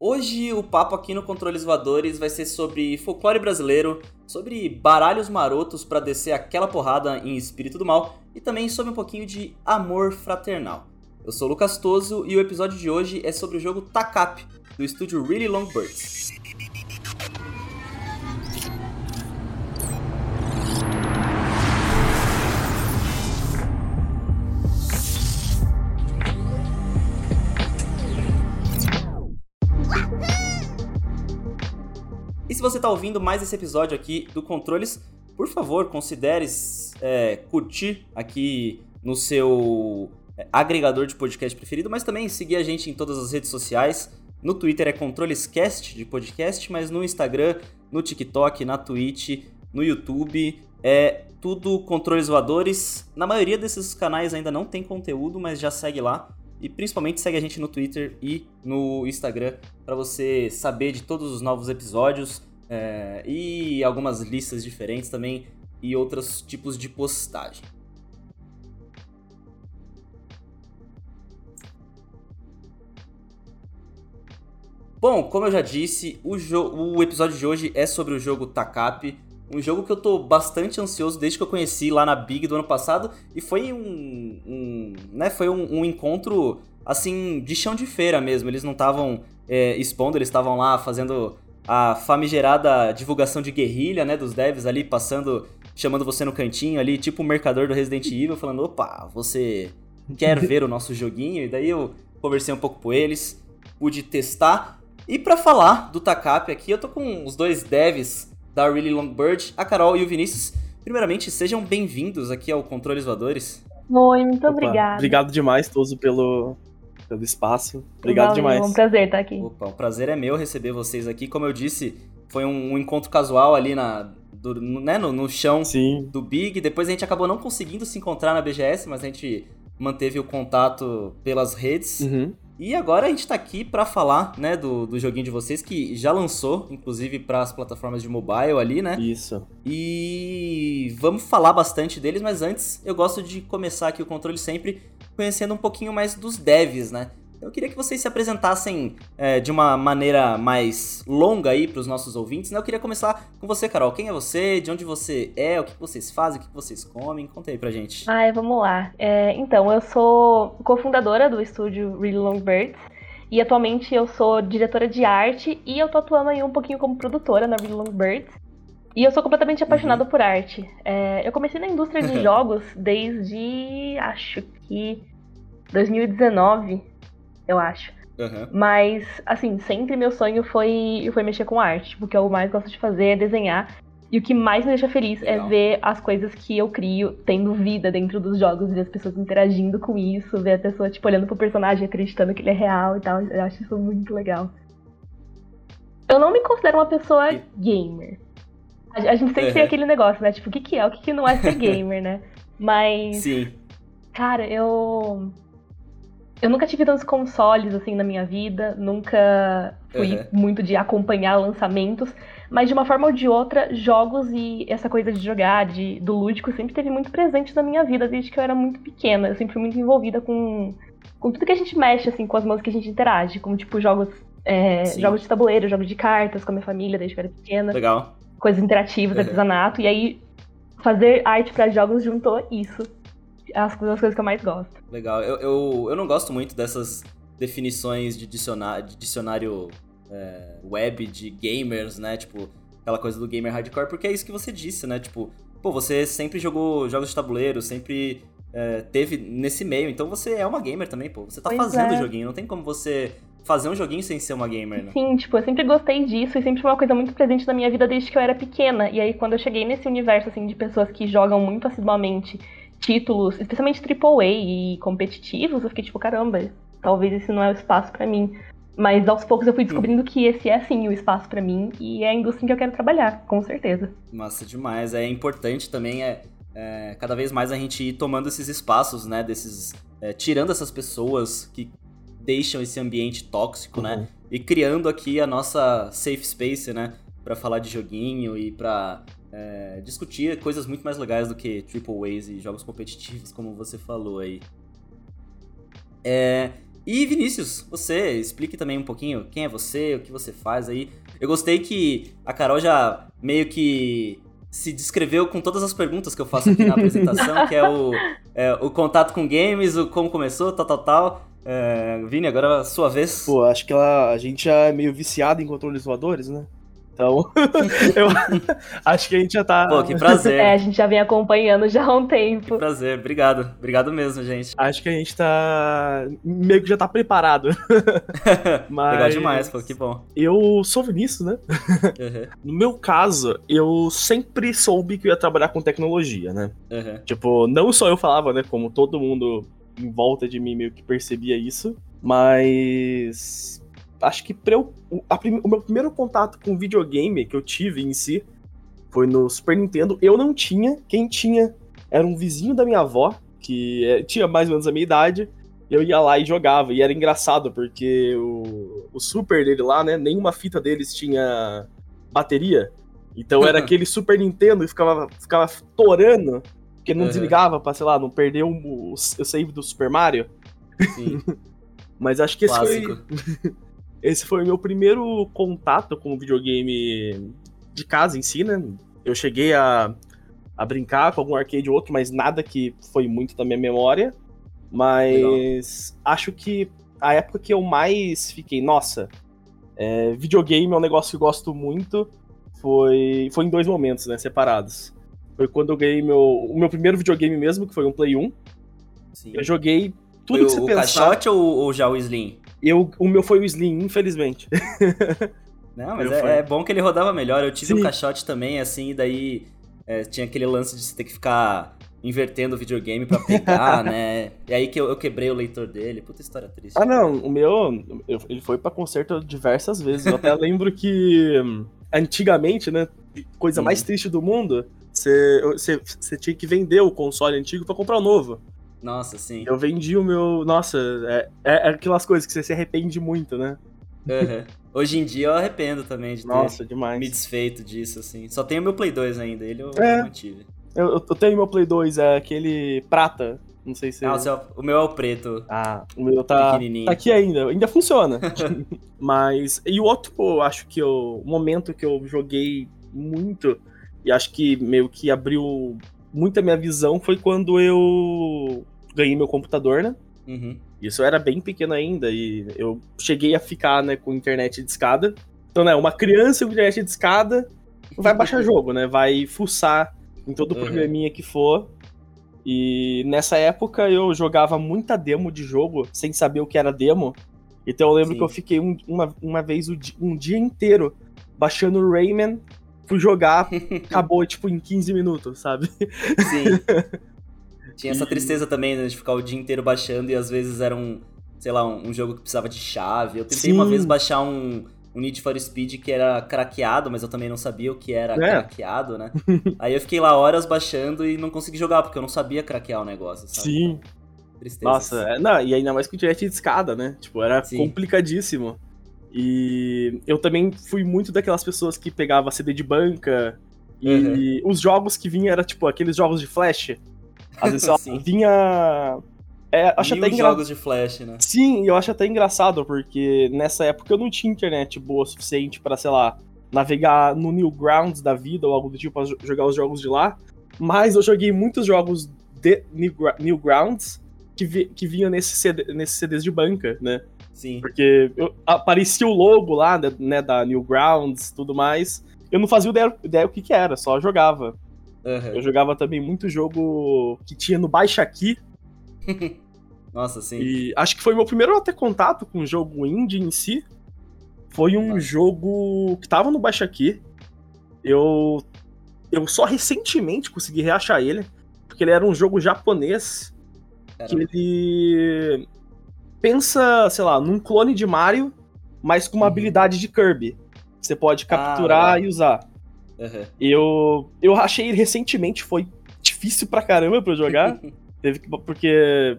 Hoje o papo aqui no Controles Voadores vai ser sobre folclore brasileiro, sobre baralhos marotos para descer aquela porrada em espírito do mal e também sobre um pouquinho de amor fraternal. Eu sou o Lucas Toso e o episódio de hoje é sobre o jogo Takap, do estúdio Really Long Birds. Você está ouvindo mais esse episódio aqui do Controles, por favor, considere é, curtir aqui no seu é, agregador de podcast preferido, mas também seguir a gente em todas as redes sociais. No Twitter é ControlesCast de podcast, mas no Instagram, no TikTok, na Twitch, no YouTube é tudo Controles Voadores. Na maioria desses canais ainda não tem conteúdo, mas já segue lá. E principalmente segue a gente no Twitter e no Instagram para você saber de todos os novos episódios é, e algumas listas diferentes também e outros tipos de postagem. Bom, como eu já disse, o, o episódio de hoje é sobre o jogo Takap, um jogo que eu tô bastante ansioso desde que eu conheci lá na Big do ano passado. E foi um. um né, foi um, um, encontro, assim, de chão de feira mesmo. Eles não estavam é, expondo, eles estavam lá fazendo a famigerada divulgação de guerrilha, né, dos devs ali, passando, chamando você no cantinho ali, tipo o mercador do Resident Evil, falando: opa, você quer ver o nosso joguinho? E daí eu conversei um pouco com eles, pude testar. E para falar do Takap aqui, eu tô com os dois devs da Really Long Bird, a Carol e o Vinícius. Primeiramente, sejam bem-vindos aqui ao Controles Voadores. Oi, muito obrigada. Obrigado demais, Toso, pelo, pelo espaço. Obrigado Valeu, demais. É um prazer estar aqui. Opa, o prazer é meu receber vocês aqui. Como eu disse, foi um, um encontro casual ali na, do, né, no, no chão Sim. do Big. Depois a gente acabou não conseguindo se encontrar na BGS, mas a gente manteve o contato pelas redes. Uhum. E agora a gente tá aqui para falar, né, do, do joguinho de vocês que já lançou, inclusive para as plataformas de mobile ali, né? Isso. E vamos falar bastante deles, mas antes eu gosto de começar aqui o controle sempre conhecendo um pouquinho mais dos devs, né? Eu queria que vocês se apresentassem é, de uma maneira mais longa aí para os nossos ouvintes, né? Eu queria começar com você, Carol. Quem é você? De onde você é? O que vocês fazem? O que vocês comem? Conta aí pra gente. Ai, vamos lá. É, então, eu sou cofundadora do estúdio Really Long Birds. E atualmente eu sou diretora de arte e eu tô atuando aí um pouquinho como produtora na Really Long Birds. E eu sou completamente apaixonada uhum. por arte. É, eu comecei na indústria de jogos desde, acho que 2019 eu acho. Uhum. Mas, assim, sempre meu sonho foi, foi mexer com arte. Porque o que eu mais gosto de fazer é desenhar. E o que mais me deixa feliz é Legal. é ver as coisas que eu crio tendo vida dentro dos jogos, ver as pessoas interagindo com isso, ver a pessoa, tipo, olhando pro personagem, acreditando que ele é real e tal. Eu acho isso muito legal. Eu não me considero uma pessoa gamer. A, gente sempre uhum. tem aquele negócio, né? Tipo, o que, que é, o que, que não é ser gamer, né? Mas. Sim. Cara, eu eu nunca tive tantos consoles assim na minha vida, nunca fui uhum. muito de acompanhar lançamentos, mas de uma forma ou de outra, jogos e essa coisa de jogar, de, do lúdico, sempre teve muito presente na minha vida desde que eu era muito pequena. Eu sempre fui muito envolvida com, com tudo que a gente mexe, assim, com as mãos que a gente interage, como tipo jogos, é, jogos de tabuleiro, jogos de cartas com a minha família desde que eu era pequena. Legal. Coisas interativas, uhum. artesanato, e aí fazer arte para jogos juntou isso as, as coisas que eu mais gosto. Legal. Eu, eu, eu não gosto muito dessas definições de dicionário, de dicionário é, web de gamers, né? Tipo, aquela coisa do gamer hardcore, porque é isso que você disse, né? Tipo, pô, você sempre jogou jogos de tabuleiro, sempre é, teve nesse meio, então você é uma gamer também, pô. Você tá pois fazendo o é. joguinho, não tem como você fazer um joguinho sem ser uma gamer, né? Sim, tipo, eu sempre gostei disso e sempre foi uma coisa muito presente na minha vida desde que eu era pequena. E aí, quando eu cheguei nesse universo, assim, de pessoas que jogam muito assiduamente títulos, especialmente AAA e competitivos, eu fiquei tipo, caramba, talvez esse não é o espaço para mim. Mas aos poucos eu fui descobrindo que esse é sim o espaço para mim e é a indústria em que eu quero trabalhar, com certeza. Massa demais. É importante também é, é cada vez mais a gente ir tomando esses espaços, né? Desses. É, tirando essas pessoas que deixam esse ambiente tóxico, né, uhum. né? E criando aqui a nossa safe space, né? Pra falar de joguinho e pra é, discutir coisas muito mais legais do que Triple A's e jogos competitivos, como você falou aí. É, E Vinícius, você explique também um pouquinho quem é você, o que você faz aí. Eu gostei que a Carol já meio que se descreveu com todas as perguntas que eu faço aqui na apresentação, que é o, é o contato com games, o como começou, tal, tal, tal. É, Vini, agora é a sua vez. Pô, acho que ela, a gente já é meio viciado em controles voadores, né? Então, eu acho que a gente já tá. Pô, que prazer. É, a gente já vem acompanhando já há um tempo. Que prazer, obrigado. Obrigado mesmo, gente. Acho que a gente tá. meio que já tá preparado. Mas... Legal demais, pô, que bom. Eu sou Vinícius, né? Uhum. No meu caso, eu sempre soube que eu ia trabalhar com tecnologia, né? Uhum. Tipo, não só eu falava, né? Como todo mundo em volta de mim meio que percebia isso. Mas acho que eu, prim, o meu primeiro contato com videogame que eu tive em si foi no Super Nintendo. Eu não tinha, quem tinha era um vizinho da minha avó, que é, tinha mais ou menos a minha idade. Eu ia lá e jogava, e era engraçado, porque o, o Super dele lá, né, nenhuma fita deles tinha bateria. Então era aquele Super Nintendo e ficava, ficava torando, porque não uhum. desligava pra, sei lá, não perder o, o, o save do Super Mario. Sim. Mas acho que esse foi. Esse foi o meu primeiro contato com o videogame de casa em si, né? Eu cheguei a, a brincar com algum arcade ou outro, mas nada que foi muito da minha memória. Mas Legal. acho que a época que eu mais fiquei, nossa, é, videogame é um negócio que eu gosto muito, foi, foi em dois momentos, né, separados. Foi quando eu ganhei meu, o meu primeiro videogame mesmo, que foi um Play 1. Sim. Eu joguei tudo foi que você o pensar. O caixote ou, ou já o Slim? Eu, o meu foi o Slim, infelizmente. Não, mas é, é, bom que ele rodava melhor. Eu tive Sim. um caixote também, assim, e daí é, tinha aquele lance de você ter que ficar invertendo o videogame para pegar, né? E aí que eu, eu, quebrei o leitor dele. Puta história triste. Ah, não, o meu, eu, ele foi para conserto diversas vezes. Eu até lembro que antigamente, né, coisa mais uhum. triste do mundo, você, você, você tinha que vender o console antigo para comprar o novo. Nossa, sim. Eu vendi o meu. Nossa, é, é, é aquelas coisas que você se arrepende muito, né? Uhum. Hoje em dia eu arrependo também de ter Nossa, demais. me desfeito disso, assim. Só tenho meu Play 2 ainda, ele eu, é. mantive. Eu, eu, tenho meu Play 2, é aquele prata. Não sei se. Ah, o, seu, o meu é o preto. Ah, o meu tá, tá aqui ainda. Ainda funciona. Mas. E o outro, eu acho que o momento que eu joguei muito, e acho que meio que abriu muita minha visão foi quando eu ganhei meu computador, né? Uhum. Isso era bem pequeno ainda e eu cheguei a ficar, né, com internet de escada. Então, né, uma criança com internet de escada vai baixar jogo, né? Vai fuçar em todo uhum. programinha que for. E nessa época eu jogava muita demo de jogo sem saber o que era demo. Então eu lembro Sim. que eu fiquei um, uma, uma vez um dia inteiro baixando Rayman fui jogar, acabou, tipo, em 15 minutos, sabe? Sim. Tinha essa tristeza também, né, de ficar o dia inteiro baixando e às vezes era um, sei lá, um, um jogo que precisava de chave. Eu tentei Sim. uma vez baixar um, um Need for Speed que era craqueado, mas eu também não sabia o que era é. craqueado, né? Aí eu fiquei lá horas baixando e não consegui jogar, porque eu não sabia craquear o negócio, sabe? Sim. Tristeza. Nossa, é, não, e ainda mais com internet de escada, né? Tipo, era Sim. complicadíssimo. E eu também fui muito daquelas pessoas que pegava CD de banca e uhum. os jogos que vinha era tipo aqueles jogos de flash. Às vezes vinha é, acho Mil até engra... jogos de flash, né? Sim, eu acho até engraçado porque nessa época eu não tinha internet boa o suficiente para, sei lá, navegar no Newgrounds da vida ou algo do tipo pra jogar os jogos de lá. Mas eu joguei muitos jogos de Newgrounds que, vi... que vinham nesse CD... nesses CDs de banca, né? Sim. Porque eu, aparecia o logo lá, né, né da Newgrounds tudo mais. Eu não fazia ideia, ideia o que, que era, só jogava. Uhum. Eu jogava também muito jogo que tinha no Baixa Aqui. Nossa, sim. E acho que foi meu primeiro até contato com o jogo indie em si. Foi um ah. jogo que tava no Baixa Aqui. Eu, eu só recentemente consegui reachar ele. Porque ele era um jogo japonês. Caramba. Que ele pensa, sei lá, num clone de Mario, mas com uma uhum. habilidade de Kirby. Você pode capturar ah, e usar. Uhum. Eu, eu achei recentemente, foi difícil pra caramba pra eu jogar. Teve que, porque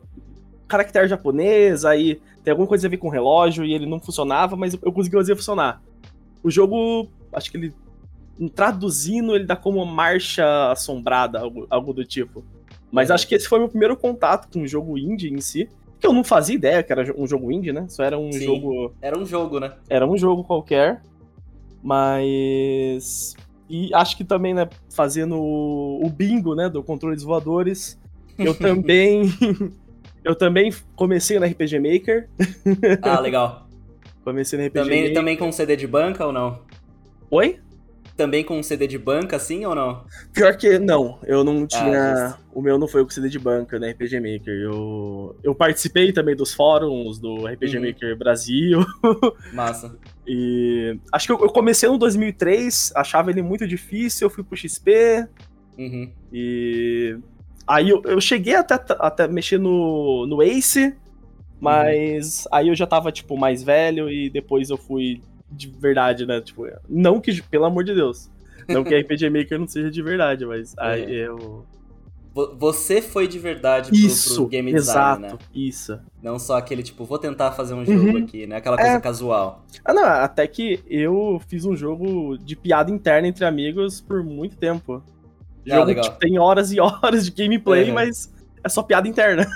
caractere japonês, aí tem alguma coisa a ver com relógio e ele não funcionava, mas eu consegui fazer funcionar. O jogo, acho que ele traduzindo, ele dá como marcha assombrada, algo, algo do tipo. Mas uhum. acho que esse foi meu primeiro contato com o jogo indie em si. Que eu não fazia ideia que era um jogo indie, né? Só era um Sim, jogo. Era um jogo, né? Era um jogo qualquer. Mas. E acho que também, né, fazendo o bingo, né, do controle dos voadores, eu também. eu também comecei no RPG Maker. Ah, legal. comecei no RPG Também, Maker. também com CD de banca ou não? Oi? Também com CD de banca, sim ou não? Pior que não, eu não Ah, tinha. justo. o meu não foi o CD de banca, né? RPG Maker. Eu, eu participei também dos fóruns do RPG Uhum. Maker Brasil. Massa. E acho que eu, eu comecei no 2003, achava ele muito difícil, eu fui pro XP. Uhum. E. Aí eu, eu cheguei até, até mexer no, no Ace, mas aí eu já tava, tipo, mais velho e depois eu fui de verdade, né? Tipo, não que, pelo amor de Deus, não que RPG Maker não seja de verdade, mas aí É. eu. Vo- Você foi de verdade pro, Isso, pro game exato, design, né? isso. Não só aquele tipo, vou tentar fazer um jogo Uhum. aqui, né? Aquela coisa É. casual. Ah, não, até que eu fiz um jogo de piada interna entre amigos por muito tempo. Ah, Jogo legal. que tem horas e horas de gameplay, Uhum. mas é só piada interna.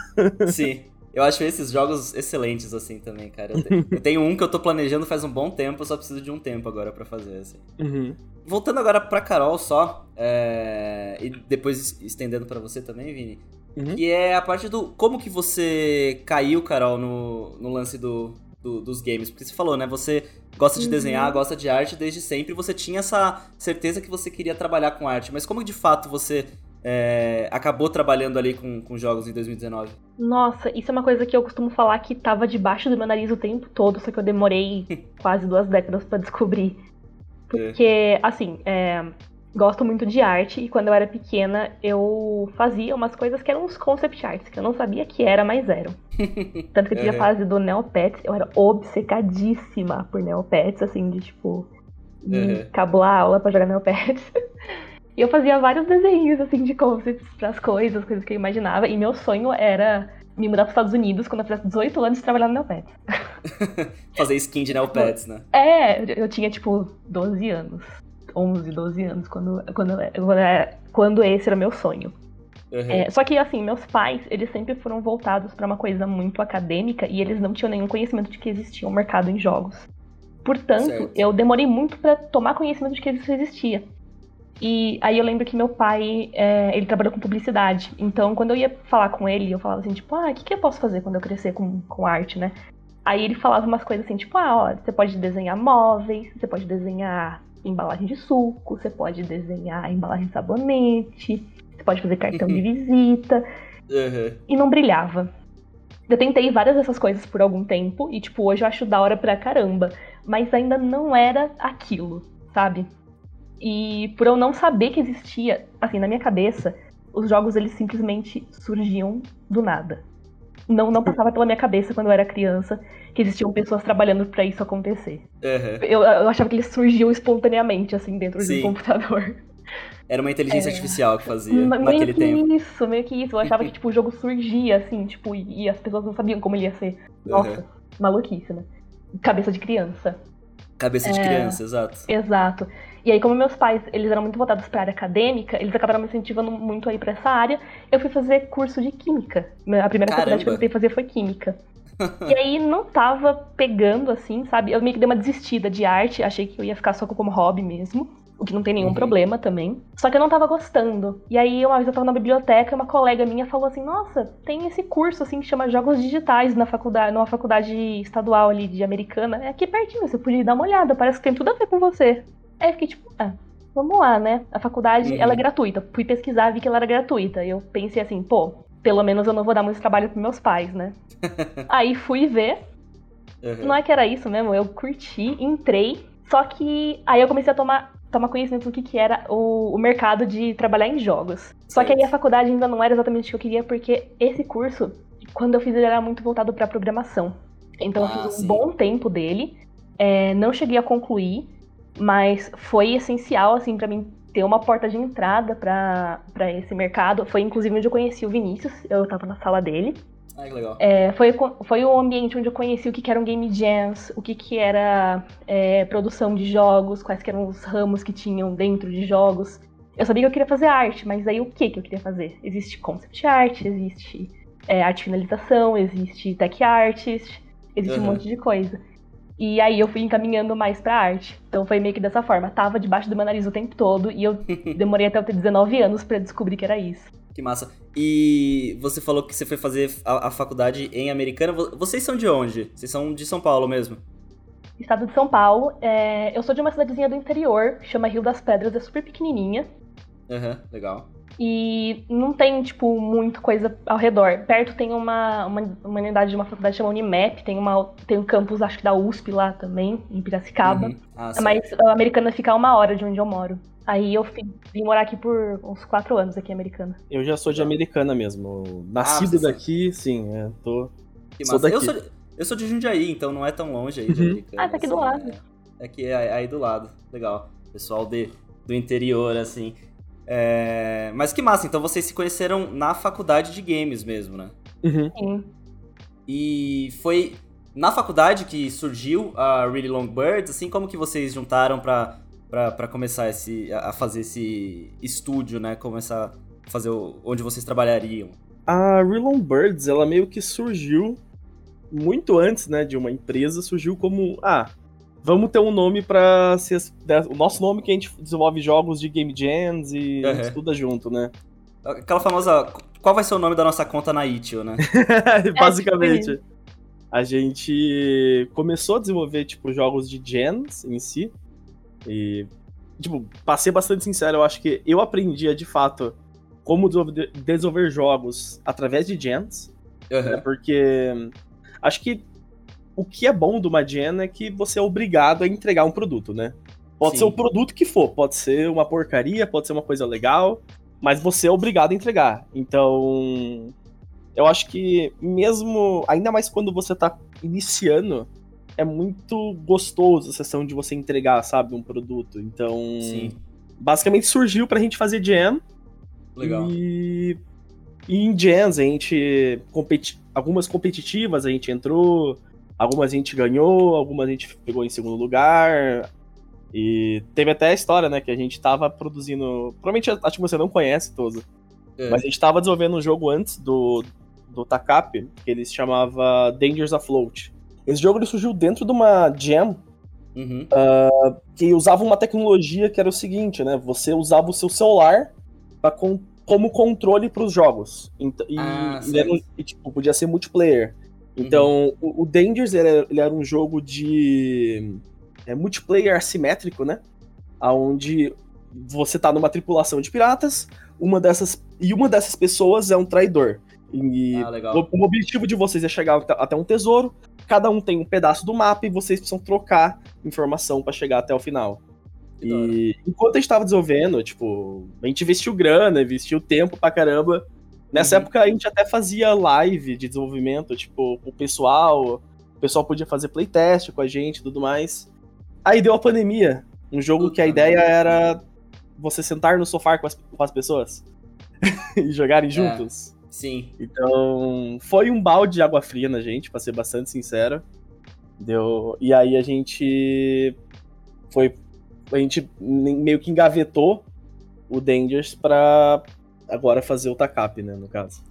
Sim. Eu acho esses jogos excelentes, assim, também, cara. Eu, te- eu tenho um que eu tô planejando faz um bom tempo, eu só preciso de um tempo agora pra fazer, assim. Uhum. Voltando agora pra Carol só, é, e depois estendendo pra você também, Vini, Uhum. que é a parte do como que você caiu, Carol, no, no lance do, do- dos games. Porque você falou, né? Você gosta de Uhum. desenhar, gosta de arte desde sempre, e você tinha essa certeza que você queria trabalhar com arte. Mas como de fato você é, acabou trabalhando ali com, com jogos em 2019? Nossa, isso é uma coisa que eu costumo falar que tava debaixo do meu nariz o tempo todo, só que eu demorei quase duas décadas pra descobrir. Porque, assim, é, gosto muito de arte e quando eu era pequena eu fazia umas coisas que eram uns concept arts, que eu não sabia que era, mas eram. Tanto que eu tive a fase do Neopets, eu era obcecadíssima por Neopets, assim, de tipo, de Uhum. cabular aula pra jogar Neopets. E eu fazia vários desenhos, assim, de concepts pras coisas, coisas que eu imaginava. E meu sonho era me mudar pros Estados Unidos quando eu fizesse 18 anos e trabalhar no Neopets. Fazer skin de Neopets, né? É, eu tinha, tipo, 12 anos. 11, 12 anos, quando, quando, quando, era- quando esse era meu sonho. Uhum. É, só que, assim, meus pais, eles sempre foram voltados pra uma coisa muito acadêmica e eles não tinham nenhum conhecimento de que existia um mercado em jogos. Portanto, Certo. eu demorei muito pra tomar conhecimento de que isso existia. E aí eu lembro que meu pai, é, ele trabalhou com publicidade. Então, quando eu ia falar com ele, eu falava assim, tipo, ah, o que, que eu posso fazer quando eu crescer com, com arte, né? Aí ele falava umas coisas assim, tipo, ah, ó, você pode desenhar móveis, você pode desenhar embalagem de suco, você pode desenhar embalagem de sabonete, você pode fazer cartão de visita. Uhum. E não brilhava. Eu tentei várias dessas coisas por algum tempo, e tipo, hoje eu acho da hora pra caramba. Mas ainda não era aquilo, sabe? E por eu não saber que existia, assim, na minha cabeça, os jogos eles simplesmente surgiam do nada. Não, não passava pela minha cabeça quando eu era criança que existiam pessoas trabalhando pra isso acontecer. Uhum. Eu, eu achava que eles surgiam espontaneamente, assim, dentro de Sim. um computador. Era uma inteligência artificial que fazia Ma- naquele meio que tempo. isso, meio que isso. Eu achava que, tipo, o jogo surgia, assim, tipo, e, e as pessoas não sabiam como ele ia ser. Nossa, Uhum. maluquice, né? Cabeça de criança. Cabeça de É. criança, exato. Exato. E aí, como meus pais, eles eram muito voltados pra área acadêmica, eles acabaram me incentivando muito aí pra essa área, eu fui fazer curso de química. A primeira Caramba. faculdade que eu tentei fazer foi química. e aí não tava pegando, assim, sabe? Eu meio que dei uma desistida de arte, achei que eu ia ficar só como hobby mesmo. O que não tem nenhum Uhum. problema também. Só que eu não tava gostando. E aí, uma vez eu tava na biblioteca e uma colega minha falou assim: Nossa, tem esse curso assim que chama Jogos Digitais na faculdade, numa faculdade estadual ali de americana. É aqui pertinho, você podia dar uma olhada, parece que tem tudo a ver com você. Aí eu fiquei tipo, ah, vamos lá, né? A faculdade, Uhum. ela é gratuita. Fui pesquisar, vi que ela era gratuita. E eu pensei assim, pô, pelo menos eu não vou dar muito trabalho pros meus pais, né? aí fui ver, Uhum. não é que era isso mesmo, eu curti, entrei, só que aí eu comecei a tomar, tomar conhecimento do que, que era o, o mercado de trabalhar em jogos. Só que aí a faculdade ainda não era exatamente o que eu queria, porque esse curso, quando eu fiz ele era muito voltado pra programação. Então Ah, eu fiz um sim. bom tempo dele, é, não cheguei a concluir, mas foi essencial, assim, pra mim ter uma porta de entrada pra esse mercado. Foi inclusive onde eu conheci o Vinícius, eu tava na sala dele. Ai, que legal. É, foi, foi o ambiente onde eu conheci o que, que eram game jams, o que, que era é, produção de jogos, quais que eram os ramos que tinham dentro de jogos. Eu sabia que eu queria fazer arte, mas aí o que, que eu queria fazer? Existe concept art, existe é, arte finalização, existe tech artist, existe uhum. um monte de coisa. E aí eu fui encaminhando mais pra arte. Então foi meio que dessa forma. Tava debaixo do meu nariz o tempo todo e eu demorei até eu ter 19 anos para descobrir que era isso. Que massa. E você falou que você foi fazer a, a, faculdade em Americana. Vocês são de onde? Vocês são de São Paulo mesmo? Estado de São Paulo. É... Eu sou de uma cidadezinha do interior, chama Rio das Pedras, é super pequenininha. Aham, uhum, legal. E não tem, tipo, muita coisa ao redor. Perto tem uma, uma, uma unidade de uma faculdade chamada Unimap, tem, uma, tem um campus, acho que da USP lá também, em Piracicaba. Uhum. Ah, Mas a Americana fica a uma hora de onde eu moro. Aí eu vim morar aqui por uns quatro anos aqui, Americana. Eu já sou de Americana mesmo. Nascido ah, daqui, sim, é, tô... Sou daqui. Eu sou, eu sou de Jundiaí, então não é tão longe aí de uhum. Americana. Ah, tá aqui do lado. É, aqui é aí do lado. Legal. Pessoal de, do interior, assim. É... Mas que massa, então vocês se conheceram na faculdade de games mesmo, né? Uhum. Sim. E foi na faculdade que surgiu a Really Long Birds, assim, como que vocês juntaram pra, pra, pra começar esse, a fazer esse estúdio, né? Começar a fazer o, onde vocês trabalhariam? A Really Long Birds, ela meio que surgiu muito antes, né, de uma empresa, surgiu como, ah, vamos ter um nome para ser o nosso nome que a gente desenvolve jogos de game jams e uhum. estuda junto, né? Aquela famosa, qual vai ser o nome da nossa conta na Itch.io, né? Basicamente. É, tipo a gente começou a desenvolver, tipo, jogos de gens em si. E, tipo, pra ser bastante sincero, eu acho que eu aprendia, de fato, como desenvolver, desenvolver jogos através de gens. Uhum. Né, porque acho que o que é bom do uma gen é que você é obrigado a entregar um produto, né? Pode Sim. ser o produto que for, pode ser uma porcaria, pode ser uma coisa legal, mas você é obrigado a entregar. Então, eu acho que mesmo, ainda mais quando você tá iniciando, é muito gostoso a sessão de você entregar, sabe, um produto. Então, Sim. basicamente surgiu pra gente fazer jam. Legal. E, e em jams a gente competi... algumas competitivas a gente entrou, Algumas a gente ganhou, algumas a gente pegou em segundo lugar. E teve até a história, né, que a gente tava produzindo. Provavelmente acho que você não conhece, Toso. É. Mas a gente tava desenvolvendo um jogo antes do, do Takap, que ele se chamava Dangers Afloat. Esse jogo ele surgiu dentro de uma jam uhum. uh, que usava uma tecnologia que era o seguinte, né? Você usava o seu celular pra, com, como controle para os jogos. E, ah, e, e, tipo, podia ser multiplayer. Então, uhum. o, o Dangers ele era, ele era, um jogo de é, multiplayer assimétrico, né? Onde você tá numa tripulação de piratas, uma dessas e uma dessas pessoas é um traidor. E ah, o, o, objetivo de vocês é chegar até um tesouro. Cada um tem um pedaço do mapa e vocês precisam trocar informação para chegar até o final. E enquanto a gente tava desenvolvendo, tipo, a gente investiu grana, investiu tempo pra caramba Nessa uhum. época a gente até fazia live de desenvolvimento, tipo, o pessoal. O pessoal podia fazer playtest com a gente e tudo mais. Aí deu a pandemia. Um jogo que a ideia era você sentar no sofá com as, com as pessoas e jogarem é, juntos. Sim. Então, foi um balde de água fria na gente, pra ser bastante sincero. Deu... E aí a gente foi. A gente meio que engavetou o Dangers pra agora fazer o TACAP, né, no caso.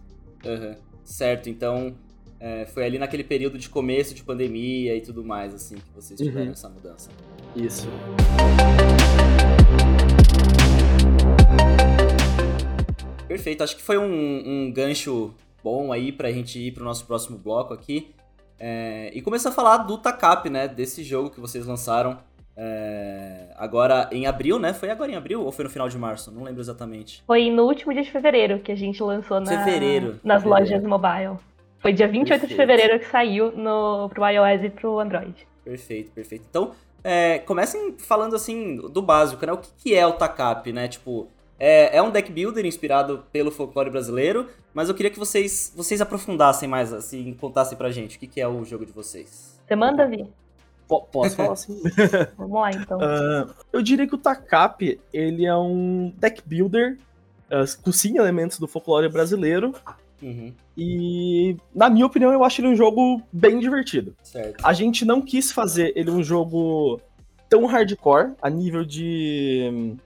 Uhum. Certo, então é, foi ali naquele período de começo de pandemia e tudo mais, assim, que vocês uhum. tiveram uhum. essa mudança. Isso. Perfeito, acho que foi um, um gancho bom aí pra gente ir pro nosso próximo bloco aqui. É, e começar a falar do TACAP, né? Desse jogo que vocês lançaram é, agora em abril, né? Foi agora em abril ou foi no final de março? Não lembro exatamente. Foi no último dia de fevereiro que a gente lançou na, fevereiro, nas fevereiro. lojas mobile. Foi dia 28 perfeito. de fevereiro que saiu no, pro iOS e pro Android. Perfeito, perfeito. Então, é, comecem falando assim do básico, né? O que, que é o TACAP, né? Tipo, é, é, um deck builder inspirado pelo folclore brasileiro, mas eu queria que vocês, vocês aprofundassem mais, assim, contassem pra gente o que, que é o jogo de vocês. Você manda, Vi? Posso falar assim? Vamos lá, então. Uh, eu diria que o Takap, ele é um deck builder uh, com sim elementos do folclore brasileiro. Uhum. E, na minha opinião, eu acho ele um jogo bem divertido. Certo. A gente não quis fazer ele um jogo tão hardcore, a nível de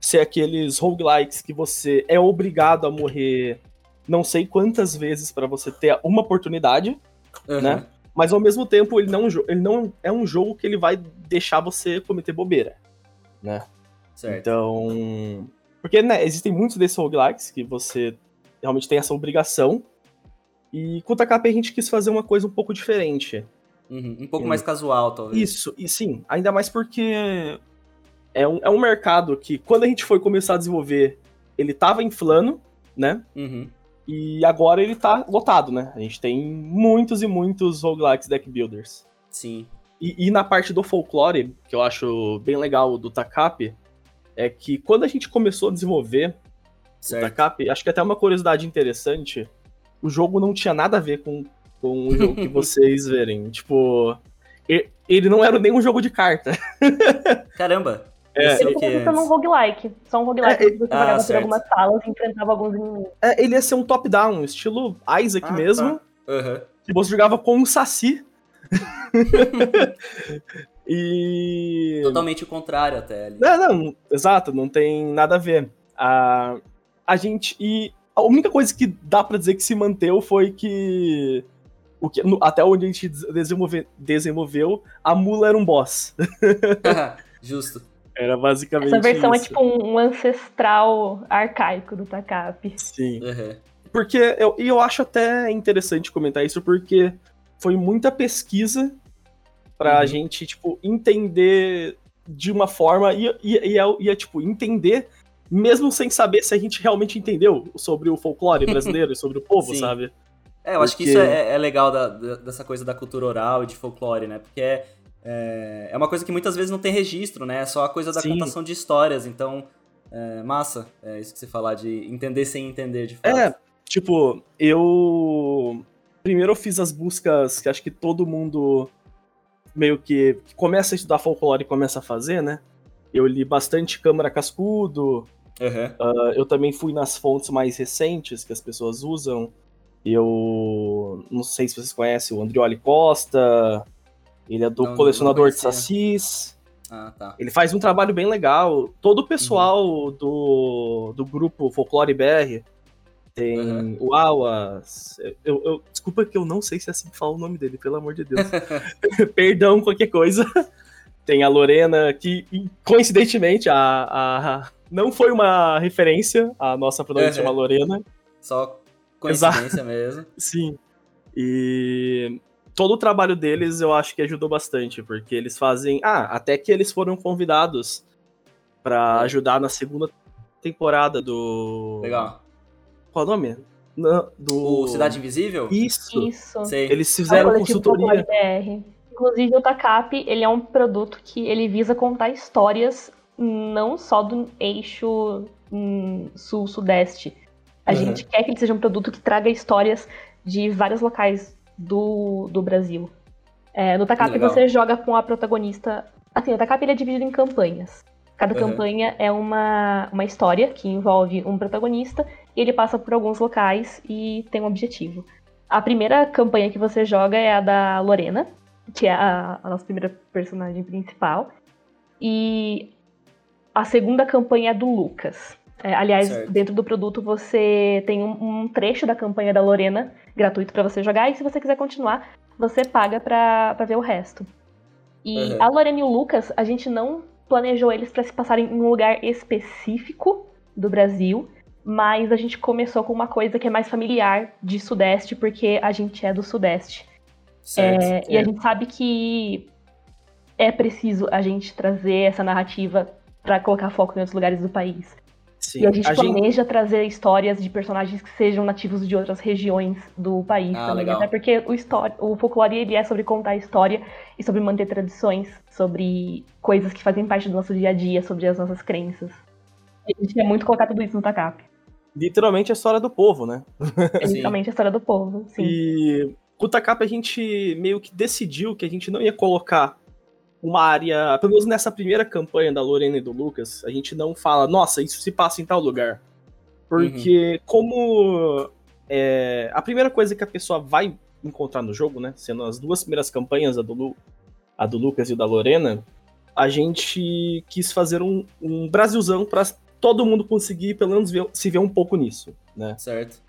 ser aqueles roguelikes que você é obrigado a morrer não sei quantas vezes para você ter uma oportunidade, uhum. né? Mas ao mesmo tempo, ele não, ele não é um jogo que ele vai deixar você cometer bobeira, né? Certo. Então. Porque, né, existem muitos desses roguelikes que você realmente tem essa obrigação. E com o TKP a gente quis fazer uma coisa um pouco diferente. Uhum, um pouco mais casual, talvez. Isso, e sim, ainda mais porque é um, é um mercado que, quando a gente foi começar a desenvolver, ele tava inflando, né? Uhum. E agora ele tá lotado, né? A gente tem muitos e muitos roguelikes deck builders. Sim. E, e na parte do folclore, que eu acho bem legal do Takap, é que quando a gente começou a desenvolver certo. o Takap, acho que até uma curiosidade interessante, o jogo não tinha nada a ver com, com o jogo que vocês verem. Tipo, ele não era nem um jogo de carta. Caramba! É, ele começou num roguelike. Só um roguelike. É, você ah, jogava por algumas salas e enfrentava alguns inimigos. É, ele ia ser um top-down, estilo Isaac ah, mesmo. Tá. Uhum. E você jogava com um Saci. e. Totalmente o contrário até ali. Não, não, exato, não tem nada a ver. A, a gente. E a única coisa que dá para dizer que se manteve foi que. O que no, até onde a gente desenvolve, desenvolveu, a mula era um boss. Justo. Era basicamente. Essa versão é isso. é tipo um, um, ancestral arcaico do Takap. Sim. Uhum. Porque eu, e eu acho até interessante comentar isso, porque foi muita pesquisa pra uhum. gente, tipo, entender de uma forma e, e, e, é, e é, tipo, entender mesmo sem saber se a gente realmente entendeu sobre o folclore brasileiro e sobre o povo, sabe? É, eu Porque... acho que isso é, é legal da, da, dessa coisa da cultura oral e de folclore, né? Porque é, é, é uma coisa que muitas vezes não tem registro, né? É só a coisa da Sim. contação de histórias. Então, é, massa, é isso que você falar, de entender sem entender, de fato. É, tipo, eu. Primeiro eu fiz as buscas que acho que todo mundo meio que, que começa a estudar folclore e começa a fazer, né? Eu li bastante Câmara Cascudo. Uhum. Uh, eu também fui nas fontes mais recentes que as pessoas usam. Eu não sei se vocês conhecem o Andrioli Costa. Ele é do não, colecionador de sacis. Ah, tá. Ele faz um trabalho bem legal. Todo o pessoal uhum. do, do grupo Folclore BR tem uhum. o Awas. Eu, eu, desculpa que eu não sei se é assim que fala o nome dele, pelo amor de Deus. Perdão, qualquer coisa. Tem a Lorena, que coincidentemente a, a, não foi uma referência, a nossa protagonista uhum. chama Lorena. Só coincidência Exato. mesmo. Sim. E todo o trabalho deles eu acho que ajudou bastante, porque eles fazem. Ah, até que eles foram convidados para é. ajudar na segunda temporada do. Legal. Qual o nome? do... O Cidade Invisível? Isso. Isso. Sei. Eles fizeram consultoria. Inclusive o Takap, ele é um produto que ele visa contar histórias não só do eixo hum, sul-sudeste. A uhum. gente quer que ele seja um produto que traga histórias de vários locais do, do Brasil. É, no Takap você joga com a protagonista. Assim, o Takap ele é dividido em campanhas. Cada uhum. campanha é uma, uma história que envolve um protagonista e ele passa por alguns locais e tem um objetivo. A primeira campanha que você joga é a da Lorena, que é a, a nossa primeira personagem principal. E a segunda campanha é do Lucas. É, aliás, certo. dentro do produto você tem um, um, trecho da campanha da Lorena gratuito para você jogar, e se você quiser continuar, você paga pra, ver o resto. E uhum. a Lorena e o Lucas, a gente não planejou eles para se passarem em um lugar específico do Brasil, mas a gente começou com uma coisa que é mais familiar de Sudeste, porque a gente é do Sudeste. Certo, é, E a gente sabe que é preciso a gente trazer essa narrativa para colocar foco em outros lugares do país. Sim, e a gente a planeja gente... trazer histórias de personagens que sejam nativos de outras regiões do país ah, também. Legal. Até porque o, história, o folclore ele é sobre contar história e sobre manter tradições, sobre coisas que fazem parte do nosso dia a dia, sobre as nossas crenças. E a gente quer muito colocar tudo isso no TACAP. Literalmente a história do povo, né? É literalmente a história do povo, sim. E com o TACAP a gente meio que decidiu que a gente não ia colocar uma área, pelo menos nessa primeira campanha da Lorena e do Lucas, a gente não fala, nossa, isso se passa em tal lugar. Porque uhum. como é, a primeira coisa que a pessoa vai encontrar no jogo, né, sendo as duas primeiras campanhas, a do, Lu, a do Lucas e da Lorena, a gente quis fazer um, um Brasilzão para todo mundo conseguir, pelo menos, ver, se ver um pouco nisso, né? Certo.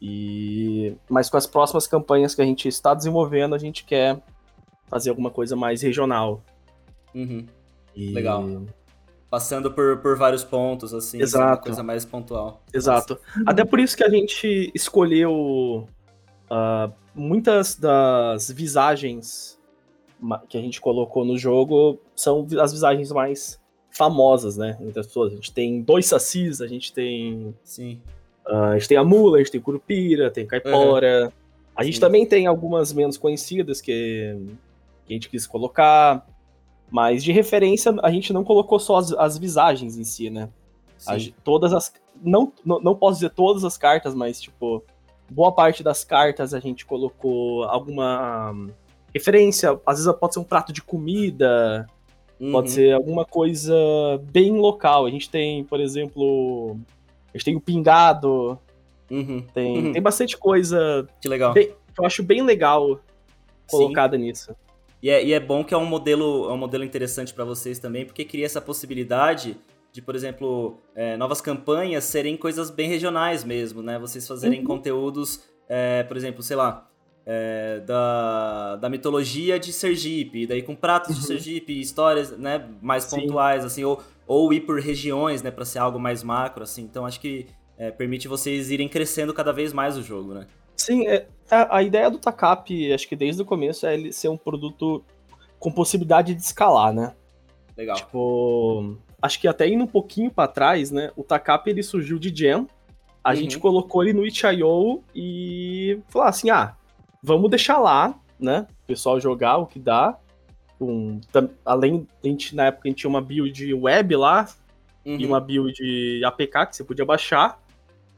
E mas com as próximas campanhas que a gente está desenvolvendo, a gente quer fazer alguma coisa mais regional. Uhum. E... Legal. Passando por, por vários pontos, assim, Exato. uma coisa mais pontual. Exato. Até por isso que a gente escolheu uh, muitas das visagens que a gente colocou no jogo são as visagens mais famosas, né? Entre as pessoas. A gente tem dois sacis, a gente tem. Sim. Uh, a gente tem a mula, a gente tem curupira, tem caipora. Uhum. A gente Sim. também tem algumas menos conhecidas que, que a gente quis colocar. Mas de referência, a gente não colocou só as, as visagens em si, né? A, todas as. Não, não, não posso dizer todas as cartas, mas, tipo, boa parte das cartas a gente colocou alguma um, referência. Às vezes pode ser um prato de comida, uhum. pode ser alguma coisa bem local. A gente tem, por exemplo, a gente tem o pingado. Uhum. Tem, uhum. tem bastante coisa. Que legal. Bem, eu acho bem legal colocada Sim. nisso. E é, e é bom que é um modelo, é um modelo interessante para vocês também, porque cria essa possibilidade de, por exemplo, é, novas campanhas serem coisas bem regionais mesmo, né? Vocês fazerem uhum. conteúdos, é, por exemplo, sei lá, é, da, da mitologia de Sergipe, daí com pratos uhum. de Sergipe, histórias né, mais Sim. pontuais, assim, ou, ou ir por regiões, né, para ser algo mais macro, assim. Então acho que é, permite vocês irem crescendo cada vez mais o jogo, né? Sim, é, a, a, ideia do Takap, acho que desde o começo, é ele ser um produto com possibilidade de escalar, né? Legal. Tipo, acho que até indo um pouquinho para trás, né? O Takap ele surgiu de Jam. A uhum. gente colocou ele no itch.io e falou assim: ah, vamos deixar lá, né? O pessoal jogar o que dá. Um, além, a gente, na época a gente tinha uma build web lá uhum. e uma build APK que você podia baixar.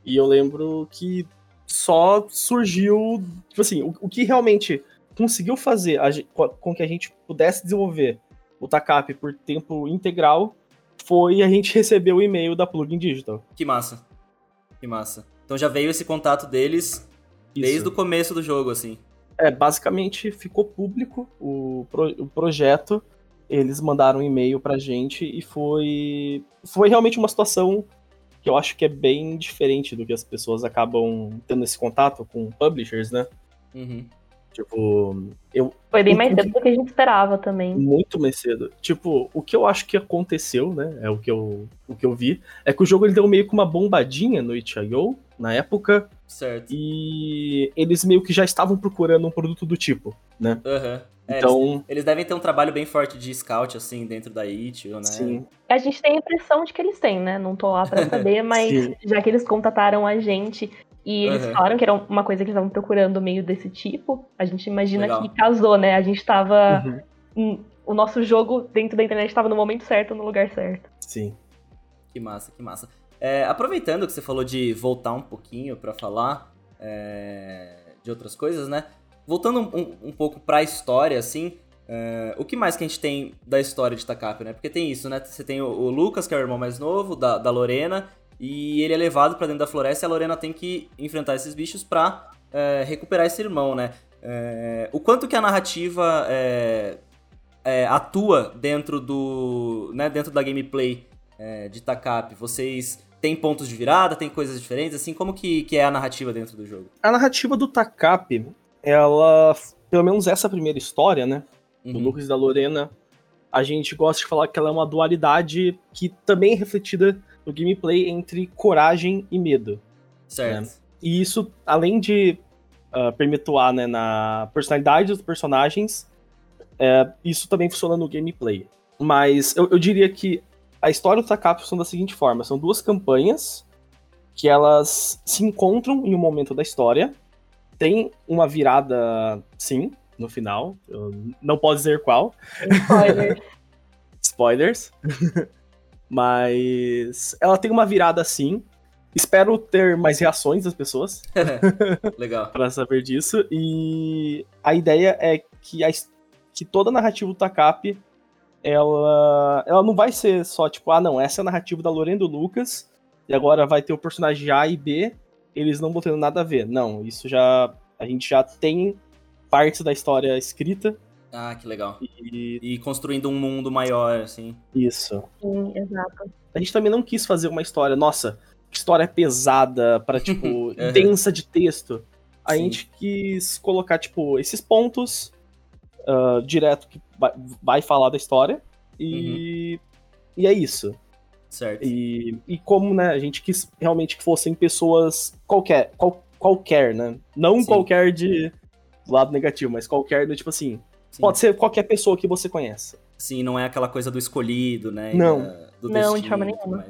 E eu lembro que só surgiu, tipo assim, o, o que realmente conseguiu fazer a, com que a gente pudesse desenvolver o TACAP por tempo integral foi a gente receber o e-mail da Plugin Digital. Que massa. Que massa. Então já veio esse contato deles Isso. desde o começo do jogo, assim. É, basicamente ficou público o, pro, o projeto. Eles mandaram um e-mail pra gente e foi. Foi realmente uma situação que eu acho que é bem diferente do que as pessoas acabam tendo esse contato com publishers, né? Uhum. Tipo, eu. Foi bem mais cedo do que a gente esperava também. Muito mais cedo. Tipo, o que eu acho que aconteceu, né? É o que eu, o que eu vi. É que o jogo ele deu meio que uma bombadinha no itch.io na época. Certo. E eles meio que já estavam procurando um produto do tipo, né? Aham. Uhum. É, então... Eles, eles, devem ter um trabalho bem forte de scout, assim, dentro da Itch.io, né? Sim. A gente tem a impressão de que eles têm, né? Não tô lá pra saber, mas já que eles contataram a gente e eles uhum. falaram que era uma coisa que eles estavam procurando meio desse tipo, a gente imagina Legal. que casou, né? A gente tava... Uhum. o nosso jogo dentro da internet estava no momento certo, no lugar certo. Sim. Que massa, que massa. É, aproveitando que você falou de voltar um pouquinho para falar é, de outras coisas, né? Voltando um, um pouco pra história, assim, uh, o que mais que a gente tem da história de Takapio, né? Porque tem isso, né? Você tem o, o, Lucas, que é o irmão mais novo, da, da Lorena, e ele é levado para dentro da floresta e a Lorena tem que enfrentar esses bichos pra uh, recuperar esse irmão, né? Uh, o quanto que a narrativa atua dentro do. Né, dentro da gameplay de Takap? Vocês tem pontos de virada, tem coisas diferentes, assim, como que, que é a narrativa dentro do jogo? A narrativa do Takap, ela, pelo menos essa primeira história, né, do uhum. Lucas e da Lorena, a gente gosta de falar que ela é uma dualidade que também é refletida no gameplay entre coragem e medo. Certo. Né? E isso, além de uh, né, na personalidade dos personagens, é, isso também funciona no gameplay. Mas eu, eu diria que a história do Takap funciona da seguinte forma: são duas campanhas que elas se encontram em um momento da história tem uma virada, sim, no final. Eu não posso dizer qual. Spoilers. Spoilers. Mas ela tem uma virada sim. Espero ter mais reações das pessoas. Legal. para saber disso. E a ideia é que, a, que toda a narrativa do Takap ela, ela não vai ser só tipo, ah, não, essa é a narrativa da Lorena do Lucas, e agora vai ter o personagem A e B, eles não vão tendo nada a ver. Não, isso já. A gente já tem parte da história escrita. Ah, que legal. E, e construindo um mundo maior, assim. Isso. Sim, exato. A gente também não quis fazer uma história, nossa, história pesada, para tipo, uhum. densa de texto. A Sim. gente quis colocar, tipo, esses pontos uh, direto que vai, vai, falar da história. E, uhum. e é isso. Certo. E, e como, né, a gente quis realmente que fossem pessoas qualquer, qual, qualquer, né? Não Sim. qualquer de lado negativo, mas qualquer do tipo assim. Sim. Pode ser qualquer pessoa que você conheça. Sim, não é aquela coisa do escolhido, né? Não. do não, de forma nenhuma.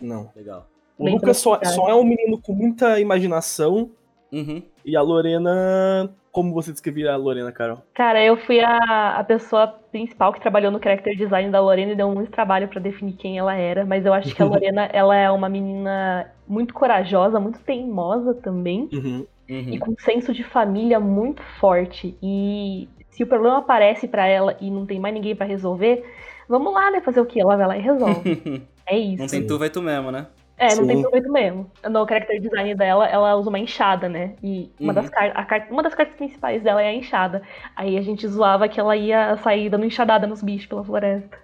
Não. Legal. O Bem Lucas só, só, é um menino com muita imaginação. Uhum. E a Lorena. Como você descreveria a Lorena, Carol? Cara, eu fui a, a pessoa principal que trabalhou no character design da Lorena e deu muito trabalho para definir quem ela era. Mas eu acho que a Lorena, ela é uma menina muito corajosa, muito teimosa também. Uhum. Uhum. E com um senso de família muito forte. E se o problema aparece para ela e não tem mais ninguém para resolver, vamos lá, né? Fazer o quê? Ela vai lá e resolve. é isso. Não tem tu, vai tu mesmo, né? É, não Sim. tem proveito mesmo. No character design dela, ela usa uma enxada, né? E uma, uhum. das car uma das cartas principais dela é a enxada. Aí a gente zoava que ela ia sair dando enxadada nos bichos pela floresta.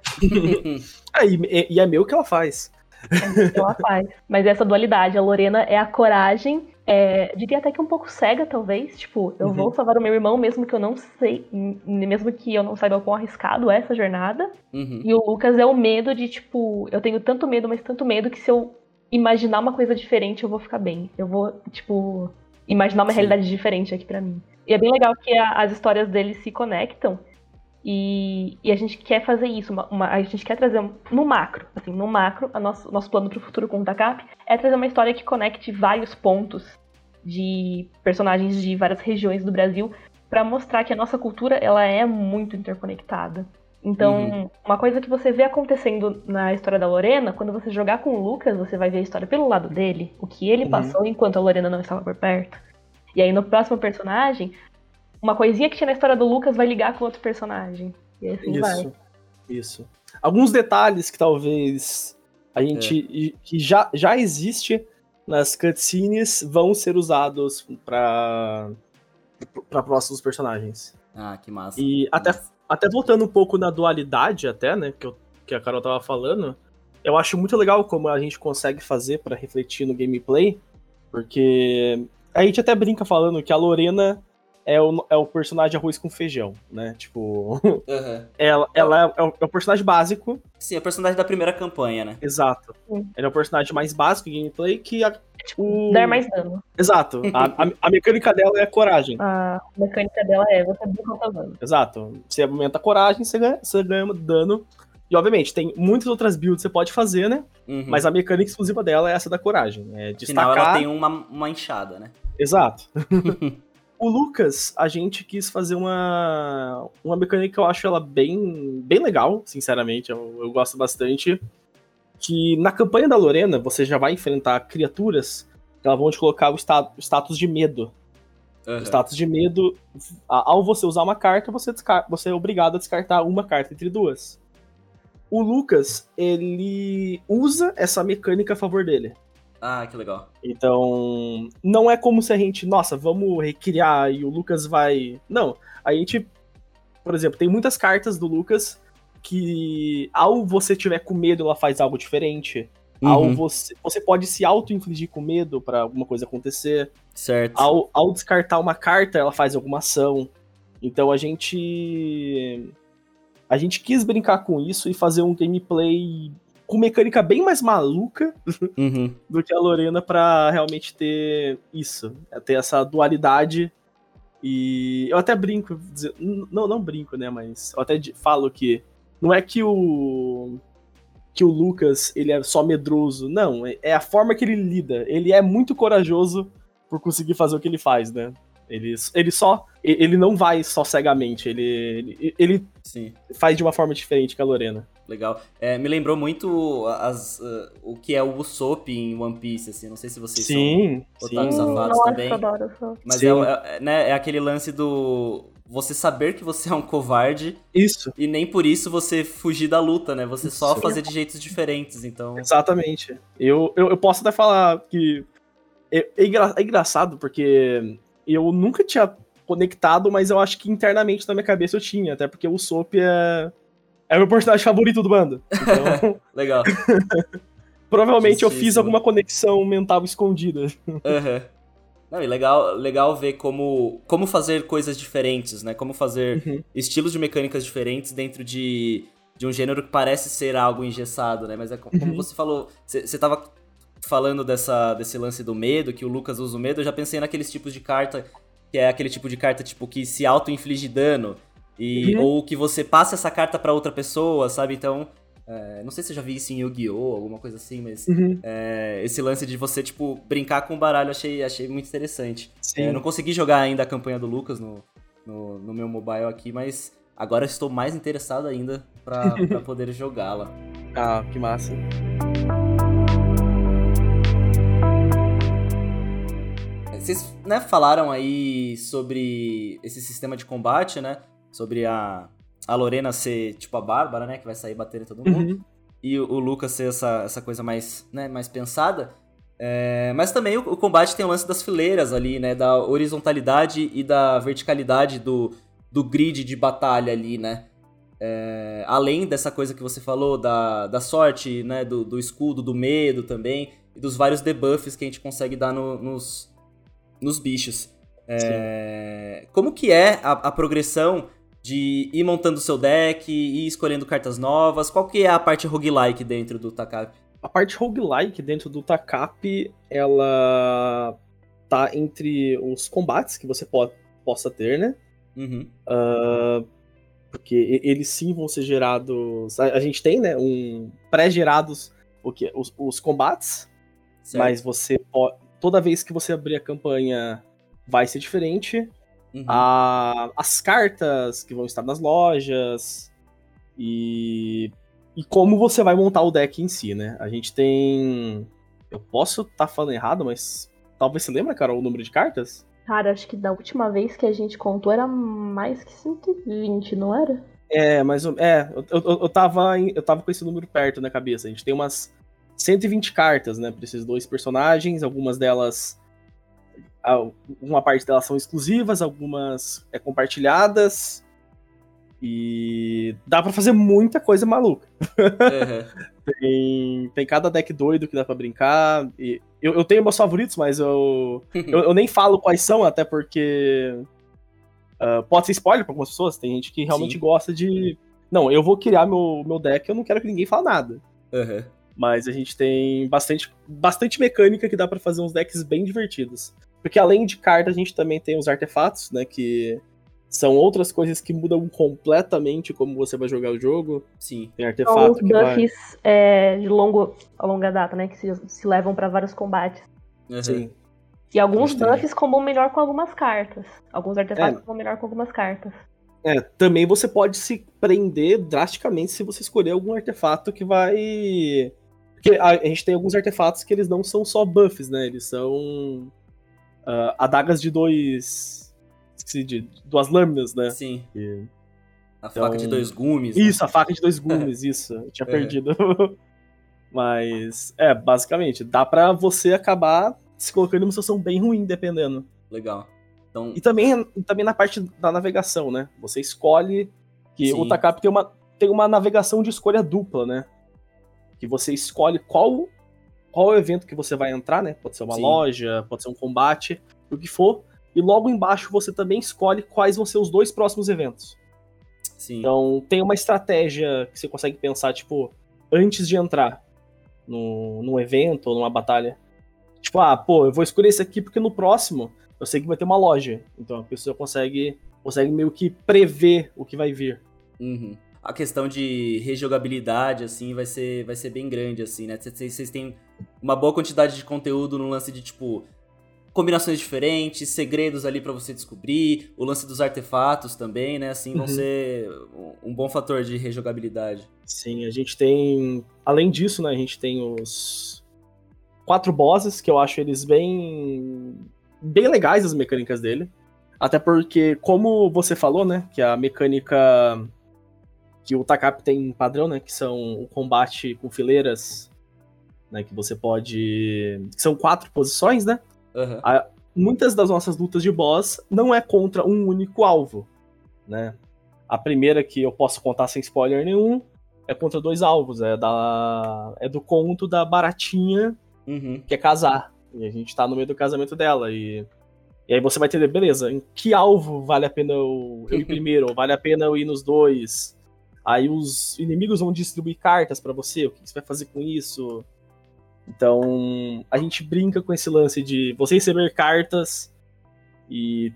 é, e, e é meu que ela faz. É que ela faz. Mas essa dualidade, a Lorena é a coragem é, diria até que um pouco cega, talvez. Tipo, eu uhum. vou salvar o meu irmão, mesmo que eu não sei, mesmo que eu não saiba o quão arriscado é essa jornada. Uhum. E o Lucas é o medo de, tipo, eu tenho tanto medo, mas tanto medo que se eu imaginar uma coisa diferente, eu vou ficar bem. Eu vou, tipo, imaginar uma Sim. realidade diferente aqui para mim. E é bem legal que a, as histórias deles se conectam. E, e, a gente quer fazer isso, uma, uma, a gente quer trazer no macro, assim, no macro, o nosso, nosso plano para o futuro com o TACAP é trazer uma história que conecte vários pontos de personagens de várias regiões do Brasil para mostrar que a nossa cultura ela é muito interconectada. Então, uhum. uma coisa que você vê acontecendo na história da Lorena, quando você jogar com o Lucas, você vai ver a história pelo lado dele, o que ele uhum. passou enquanto a Lorena não estava por perto. E aí no próximo personagem, uma coisinha que tinha na história do Lucas vai ligar com outro personagem. E assim isso, vai. Isso. Alguns detalhes que talvez a gente. É. que já, já existe nas cutscenes vão ser usados para para próximos personagens. Ah, que massa. E que até, massa. Até voltando um pouco na dualidade, até, né, que, eu, que a Carol tava falando, eu acho muito legal como a gente consegue fazer para refletir no gameplay, porque a gente até brinca falando que a Lorena é o, é o personagem arroz com feijão, né? Tipo. Uhum. ela, ela é, é, o, é, o, personagem básico. Sim, é o personagem da primeira campanha, né? Exato. Sim. Ele é o personagem mais básico em gameplay que. A, o... Dar mais dano. Exato. A, a, a, mecânica dela é a coragem. A mecânica dela é você quanto dano. Exato. Você aumenta a coragem, você ganha, você ganha dano. E obviamente, tem muitas outras builds que você pode fazer, né? Uhum. Mas a mecânica exclusiva dela é essa da coragem. É destacar... Afinal, ela tem uma, uma enxada, né? Exato. O Lucas, a gente quis fazer uma, uma mecânica que eu acho ela bem, bem legal, sinceramente, eu, eu gosto bastante. Que na campanha da Lorena, você já vai enfrentar criaturas que elas vão te colocar o, sta status de medo. Uhum. O status de medo, ao você usar uma carta, você, você é obrigado a descartar uma carta entre duas. O Lucas, ele usa essa mecânica a favor dele. Ah, que legal. Então, não é como se a gente, nossa, vamos recriar e o Lucas vai. Não, a gente, por exemplo, tem muitas cartas do Lucas que ao você tiver com medo, ela faz algo diferente. Uhum. Ao você, você pode se auto-infligir com medo para alguma coisa acontecer. Certo. Ao, ao descartar uma carta, ela faz alguma ação. Então a gente. A gente quis brincar com isso e fazer um gameplay com mecânica bem mais maluca uhum. do que a Lorena para realmente ter isso, é ter essa dualidade. E eu até brinco, não, não brinco, né, mas eu até falo que não é que o que o Lucas ele é só medroso, não, é, é a forma que ele lida. Ele é muito corajoso por conseguir fazer o que ele faz, né? Ele, ele só. Ele não vai só cegamente, ele, ele, ele faz de uma forma diferente que a Lorena. Legal. É, me lembrou muito as, uh, o que é o Usopp em One Piece, assim. Não sei se vocês sim, são otakus safados também. Adoro, mas é, é, né, é aquele lance do você saber que você é um covarde. Isso. E nem por isso você fugir da luta, né? Você só Sim. fazer de jeitos diferentes, então... Exatamente. Eu, eu, eu posso até falar que... É, é, engra, é engraçado, porque eu nunca tinha conectado, mas eu acho que internamente na minha cabeça eu tinha, até porque o Soap é, é meu personagem favorito do bando. Então... Legal. Provavelmente eu fiz alguma conexão mental escondida. Uhum. Não, e legal, legal ver como, como fazer coisas diferentes, né? Como fazer uhum. estilos de mecânicas diferentes dentro de, de um gênero que parece ser algo engessado, né? Mas é como uhum. você falou, você tava falando dessa, desse lance do medo, que o Lucas usa o medo, eu já pensei naqueles tipos de carta, que é aquele tipo de carta tipo que se auto-inflige dano, e, uhum. ou que você passa essa carta para outra pessoa, sabe? Então, é, não sei se eu já vi isso em Yu-Gi-Oh! alguma coisa assim, mas uhum. é, esse lance de você, tipo, brincar com o baralho achei, achei muito interessante. É, não consegui jogar ainda a campanha do Lucas no, no, no meu mobile aqui, mas agora estou mais interessado ainda para poder jogá-la. Ah, que massa. Vocês né, falaram aí sobre esse sistema de combate, né? Sobre a, a Lorena ser tipo a Bárbara, né? Que vai sair batendo em todo mundo. Uhum. E o, o Lucas ser essa, essa coisa mais, né, mais pensada. É, mas também o, o, combate tem o lance das fileiras ali, né? Da horizontalidade e da verticalidade do, do grid de batalha ali, né? É, além dessa coisa que você falou, da, da sorte, né? Do, do escudo, do medo também. E dos vários debuffs que a gente consegue dar no, nos, nos bichos. É, como que é a, a progressão de ir montando seu deck, ir escolhendo cartas novas? Qual que é a parte roguelike dentro do Takap? A parte roguelike dentro do Takap, ela tá entre os combates que você pode, possa ter, né? Uhum. Uh, porque eles sim vão ser gerados. A, a gente tem, né? Um pré-gerados o que os, os combates, certo. mas você pode. Toda vez que você abrir a campanha, vai ser diferente. Uhum. A, as cartas que vão estar nas lojas e, e como você vai montar o deck em si, né? A gente tem. Eu posso estar tá falando errado, mas talvez você lembra, cara, o número de cartas? Cara, acho que da última vez que a gente contou era mais que 120, não era? É, mas é, eu, eu, eu, tava, eu tava com esse número perto na cabeça. A gente tem umas 120 cartas, né, pra esses dois personagens. Algumas delas uma parte delas são exclusivas, algumas é compartilhadas. E dá para fazer muita coisa maluca. Uhum. tem, tem cada deck doido que dá para brincar. E eu, eu tenho meus favoritos, mas eu, eu, eu, nem falo quais são, até porque. Uh, pode ser spoiler pra algumas pessoas. Tem gente que realmente Sim. gosta de. Não, eu vou criar meu, meu deck, eu não quero que ninguém fale nada. Uhum. Mas a gente tem bastante, bastante mecânica que dá para fazer uns decks bem divertidos. Porque além de cartas, a gente também tem os artefatos, né? Que são outras coisas que mudam completamente como você vai jogar o jogo. Sim. Tem artefato São os buffs vai... é, de longo, a longa data, né? Que se, se levam para vários combates. Uhum. Sim. E alguns buffs combam melhor com algumas cartas. Alguns artefatos é. combam melhor com algumas cartas. É, também você pode se prender drasticamente se você escolher algum artefato que vai. Porque a, a gente tem alguns artefatos que eles não são só buffs, né? Eles são uh, adagas de dois. Esqueci, de duas lâminas, né? Sim. E... A então... faca de dois gumes. Né? Isso, né? a faca de dois gumes, isso. Eu tinha é. perdido. Mas, é, basicamente, dá pra você acabar se colocando em uma situação bem ruim, dependendo. Legal. Então... E também, também na parte da navegação, né? Você escolhe que Sim. o Takap tem uma, tem uma navegação de escolha dupla, né? Que você escolhe qual qual é o evento que você vai entrar, né? Pode ser uma Sim. loja, pode ser um combate, o que for. E logo embaixo você também escolhe quais vão ser os dois próximos eventos. Sim. Então tem uma estratégia que você consegue pensar, tipo, antes de entrar no, num evento ou numa batalha. Tipo, ah, pô, eu vou escolher esse aqui porque no próximo eu sei que vai ter uma loja. Então a pessoa consegue, consegue meio que prever o que vai vir. Uhum a questão de rejogabilidade, assim, vai ser, vai ser bem grande, assim, né? Vocês têm uma boa quantidade de conteúdo no lance de, tipo, combinações diferentes, segredos ali para você descobrir, o lance dos artefatos também, né? Assim, vão uhum. ser um bom fator de rejogabilidade. Sim, a gente tem... Além disso, né, a gente tem os quatro bosses, que eu acho eles bem... bem legais, as mecânicas dele. Até porque, como você falou, né, que a mecânica que o Takap tem padrão, né? Que são o combate com fileiras, né? Que você pode. Que são quatro posições, né? Uhum. A, muitas das nossas lutas de boss não é contra um único alvo, né? A primeira que eu posso contar sem spoiler nenhum é contra dois alvos. É, da, é do conto da Baratinha, uhum. que é casar. E a gente tá no meio do casamento dela. E, e aí você vai entender, beleza, em que alvo vale a pena eu, eu ir primeiro? Ou vale a pena eu ir nos dois? Aí os inimigos vão distribuir cartas para você, o que você vai fazer com isso? Então, a gente brinca com esse lance de você receber cartas e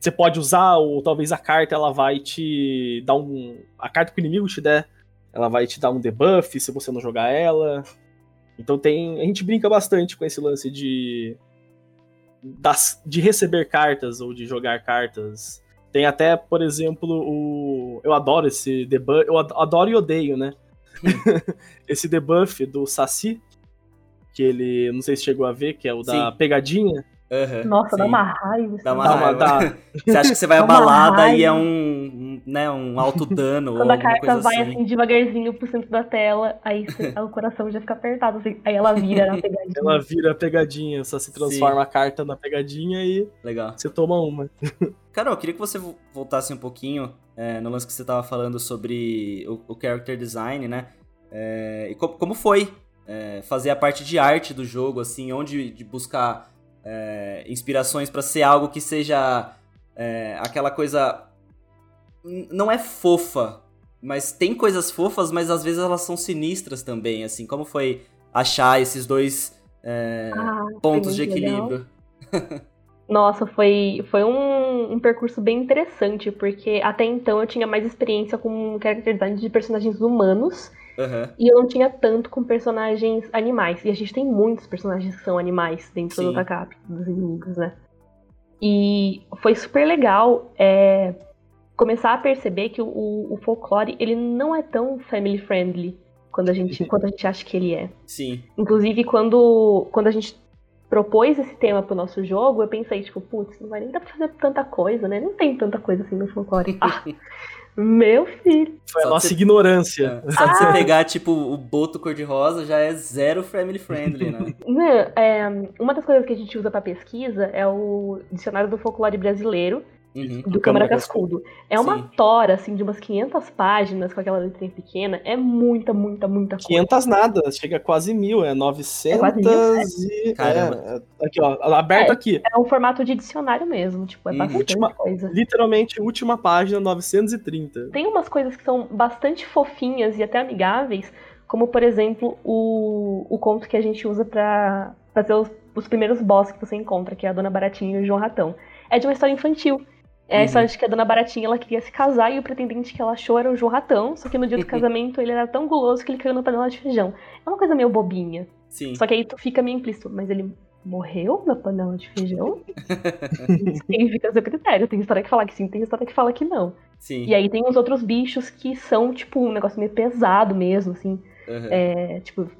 você pode usar, ou talvez a carta ela vai te dar um. A carta que o inimigo te der, ela vai te dar um debuff se você não jogar ela. Então tem. A gente brinca bastante com esse lance de. Das, de receber cartas ou de jogar cartas. Tem até, por exemplo, o. Eu adoro esse debuff. Eu adoro e odeio, né? esse debuff do Saci. Que ele. Não sei se chegou a ver, que é o da Sim. pegadinha. Uhum, Nossa, sim. dá uma raiva. Dá uma raiva. Dá. Você acha que você vai abalada e é um, né, um alto dano. Quando a carta vai assim. assim. devagarzinho pro centro da tela, aí você, o coração já fica apertado. Assim, aí ela vira na pegadinha. Ela vira a pegadinha, só se transforma sim. a carta na pegadinha e Legal. você toma uma. Carol, eu queria que você voltasse um pouquinho é, no lance que você tava falando sobre o, o character design, né? É, e co como foi é, fazer a parte de arte do jogo, assim, onde de buscar é, inspirações para ser algo que seja é, aquela coisa. Não é fofa, mas tem coisas fofas, mas às vezes elas são sinistras também, assim. Como foi achar esses dois é, ah, pontos de equilíbrio? Nossa, foi, foi um, um, percurso bem interessante, porque até então eu tinha mais experiência com character design de personagens humanos. Uhum. E eu não tinha tanto com personagens animais. E a gente tem muitos personagens que são animais dentro Sim. do Takap, dos inimigos, né? E foi super legal é, começar a perceber que o, o, folclore ele não é tão family friendly quando a gente, quando a gente acha que ele é. Sim. Inclusive, quando, quando a gente propôs esse tema pro nosso jogo, eu pensei, tipo, putz, não vai nem dar pra fazer tanta coisa, né? Não tem tanta coisa assim no folclore. Ah, meu filho. Foi a nossa você... ignorância. É. Só de você ah. pegar, tipo, o boto cor-de-rosa já é zero family friendly, né? Não, é, uma das coisas que a gente usa para pesquisa é o dicionário do folclore brasileiro, Uhum. do Câmara Cascudo. É uma Sim. tora, assim, de umas 500 páginas com aquela letrinha pequena. É muita, muita, muita coisa. 500 nada, chega a quase mil, é 900 é quase mil, é. e... Caramba. É, aqui, ó, aberto é, aqui. É um formato de dicionário mesmo, tipo, é uhum. bastante última, coisa. Literalmente, última página, 930. Tem umas coisas que são bastante fofinhas e até amigáveis, como, por exemplo, o, o conto que a gente usa para fazer os, os primeiros boss que você encontra, que é a Dona Baratinha e o João Ratão. É de uma história infantil. É a uhum. história de que a dona Baratinha ela queria se casar e o pretendente que ela achou era o João Ratão, só que no dia do casamento ele era tão guloso que ele caiu na panela de feijão. É uma coisa meio bobinha. Sim. Só que aí tu fica meio implícito, mas ele morreu na panela de feijão? Significa seu critério. Tem história que fala que sim, tem história que fala que não. Sim. E aí tem os outros bichos que são, tipo, um negócio meio pesado mesmo, assim. Uhum. É, tipo,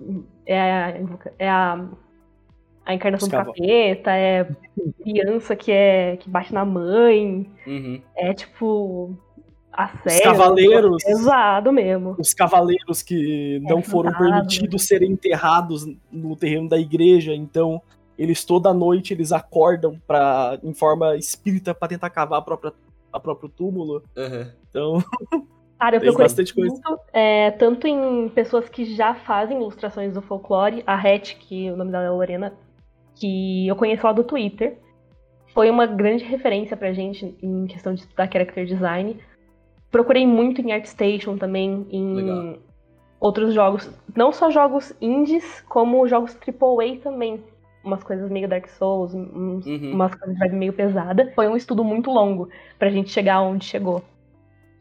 é a, é a a encarnação Escava. do capeta, é criança que é que bate na mãe, uhum. é tipo a série, os cavaleiros pesado mesmo. Os cavaleiros que é não foram permitidos serem enterrados no terreno da igreja, então eles toda noite eles acordam para em forma espírita para tentar cavar a própria a próprio túmulo. Uhum. Então Cara, eu procurei bastante coisa. Muito, é, tanto em pessoas que já fazem ilustrações do folclore, a Het, que o nome dela é Lorena, que eu conheço lá do Twitter. Foi uma grande referência pra gente em questão de estudar character design. Procurei muito em ArtStation também, em Legal. outros jogos. Não só jogos indies, como jogos AAA também. Umas coisas meio Dark Souls, uns, uhum. umas coisas meio pesada. Foi um estudo muito longo pra gente chegar onde chegou.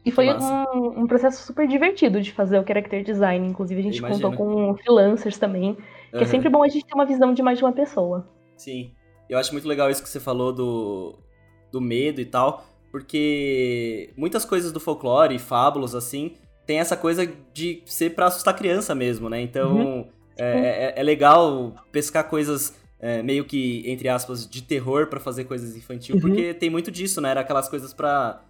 E foi um, um, processo super divertido de fazer o character design. Inclusive, a gente contou com freelancers também. Que uhum. é sempre bom a gente ter uma visão de mais de uma pessoa. Sim. Eu acho muito legal isso que você falou do, do medo e tal. Porque muitas coisas do folclore, fábulas, assim, tem essa coisa de ser para assustar criança mesmo, né? Então, uhum. é, é, é, legal pescar coisas é, meio que, entre aspas, de terror para fazer coisas infantil, uhum. porque tem muito disso, né? Era aquelas coisas para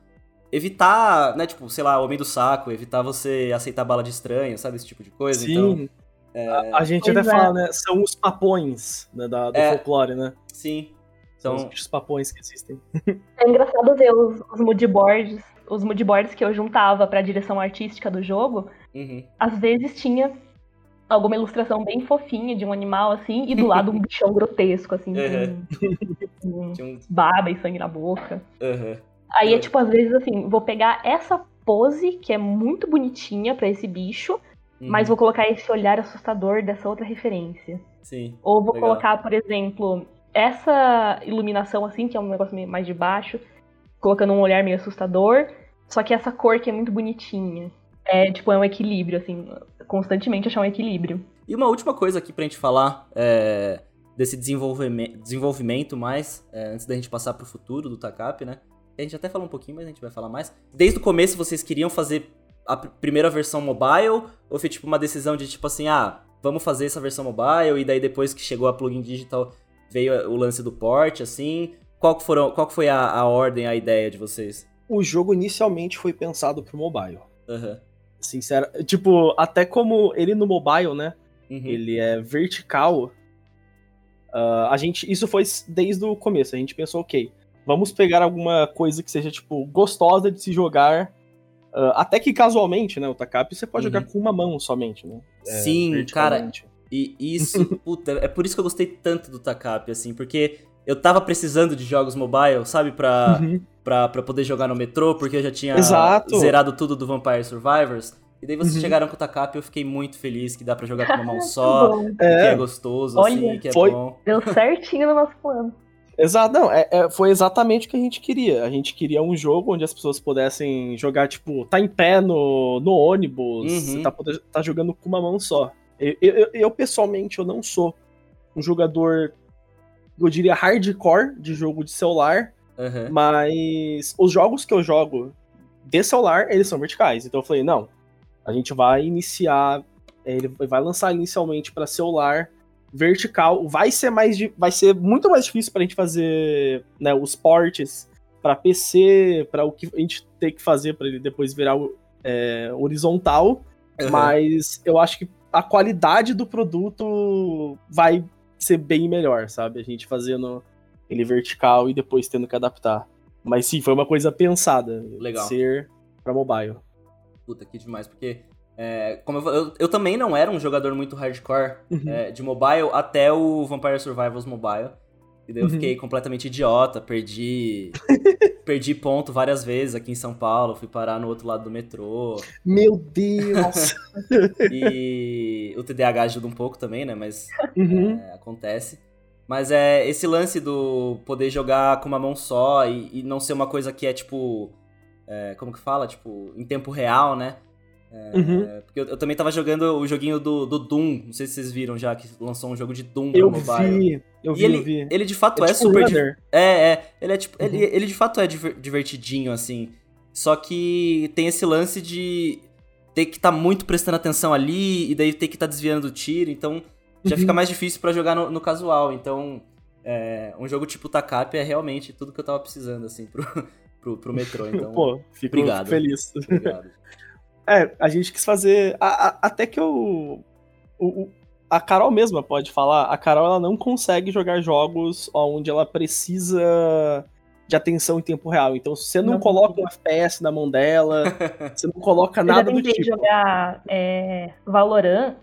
evitar, né, tipo, sei lá, homem do saco, evitar você aceitar bala de estranho, sabe, esse tipo de coisa. Sim. Então, é... a, a, gente até é. fala, né, são os papões né, da, do é, folclore, né? Sim. São então... os papões que existem. É engraçado ver os, os moodboards, os moodboards que eu juntava para a direção artística do jogo, uhum. às vezes tinha alguma ilustração bem fofinha de um animal, assim, e do lado um bichão grotesco, assim, uhum. com, com baba e sangue na boca. Uhum. Aí é tipo, às vezes assim, vou pegar essa pose, que é muito bonitinha para esse bicho, uhum. mas vou colocar esse olhar assustador dessa outra referência. Sim. Ou vou legal. colocar, por exemplo, essa iluminação assim, que é um negócio meio mais de baixo, colocando um olhar meio assustador, só que essa cor que é muito bonitinha. É, tipo, é um equilíbrio, assim, constantemente achar um equilíbrio. E uma última coisa aqui pra gente falar é, desse desenvolvimento, desenvolvimento mais, é, antes da gente passar pro futuro do TACAP, né? A gente até falou um pouquinho, mas a gente vai falar mais. Desde o começo vocês queriam fazer a primeira versão mobile? Ou foi tipo uma decisão de tipo assim, ah, vamos fazer essa versão mobile e daí depois que chegou a plugin digital veio o lance do port, assim? Qual, foram, qual foi a, a ordem, a ideia de vocês? O jogo inicialmente foi pensado pro mobile. Uhum. Sincero, tipo, até como ele no mobile, né? Uhum. Ele é vertical. Uh, a gente, isso foi desde o começo. A gente pensou, ok, Vamos pegar alguma coisa que seja, tipo, gostosa de se jogar. Uh, até que casualmente, né? O Takap você pode uhum. jogar com uma mão somente, né? É, Sim, cara. E isso, puta, é por isso que eu gostei tanto do Takap, assim, porque eu tava precisando de jogos mobile, sabe? Pra, uhum. pra, pra poder jogar no metrô, porque eu já tinha Exato. zerado tudo do Vampire Survivors. E daí vocês uhum. chegaram com o Takap e eu fiquei muito feliz que dá pra jogar com uma mão só, que é, é gostoso, Olha, assim, que é foi... bom. Deu certinho no nosso plano. Exato, não, é, é, foi exatamente o que a gente queria. A gente queria um jogo onde as pessoas pudessem jogar, tipo, tá em pé no, no ônibus, uhum. tá, tá jogando com uma mão só. Eu, eu, eu, pessoalmente, eu não sou um jogador, eu diria, hardcore de jogo de celular, uhum. mas os jogos que eu jogo de celular, eles são verticais. Então eu falei, não, a gente vai iniciar, ele vai lançar inicialmente para celular, vertical. Vai ser mais vai ser muito mais difícil pra gente fazer né, os ports para PC, para o que a gente tem que fazer para ele depois virar é, horizontal. Uhum. Mas eu acho que a qualidade do produto vai ser bem melhor, sabe? A gente fazendo ele vertical e depois tendo que adaptar. Mas sim, foi uma coisa pensada. Legal. Ser para mobile. Puta, que demais, porque é, como eu, eu, eu, também não era um jogador muito hardcore uhum. é, de mobile até o Vampire Survivors Mobile. E daí eu uhum. fiquei completamente idiota, perdi perdi ponto várias vezes aqui em São Paulo, fui parar no outro lado do metrô. Meu Deus! e o TDAH ajuda um pouco também, né? Mas uhum. é, acontece. Mas é esse lance do poder jogar com uma mão só e, e não ser uma coisa que é tipo. É, como que fala? Tipo, em tempo real, né? É, uhum. Porque eu, eu, também tava jogando o joguinho do, do, Doom, não sei se vocês viram já, que lançou um jogo de Doom eu mobile. Vi, eu vi, e ele, eu vi. ele de fato é, é tipo super. É, é. Ele é tipo. Uhum. Ele, ele de fato é divertidinho, assim. Só que tem esse lance de ter que estar tá muito prestando atenção ali, e daí ter que estar tá desviando do tiro, então já uhum. fica mais difícil para jogar no, no, casual. Então, é, um jogo tipo Takap é realmente tudo que eu tava precisando, assim, pro, pro, pro metrô. Então, Pô, fico obrigado. feliz. Obrigado. É, a gente quis fazer. A, a, até que eu. O, a Carol mesma pode falar. A Carol ela não consegue jogar jogos onde ela precisa de atenção em tempo real. Então, se você não, não coloca um FPS na mão dela, você não coloca eu nada do tipo. Eu jogar é, Valorant,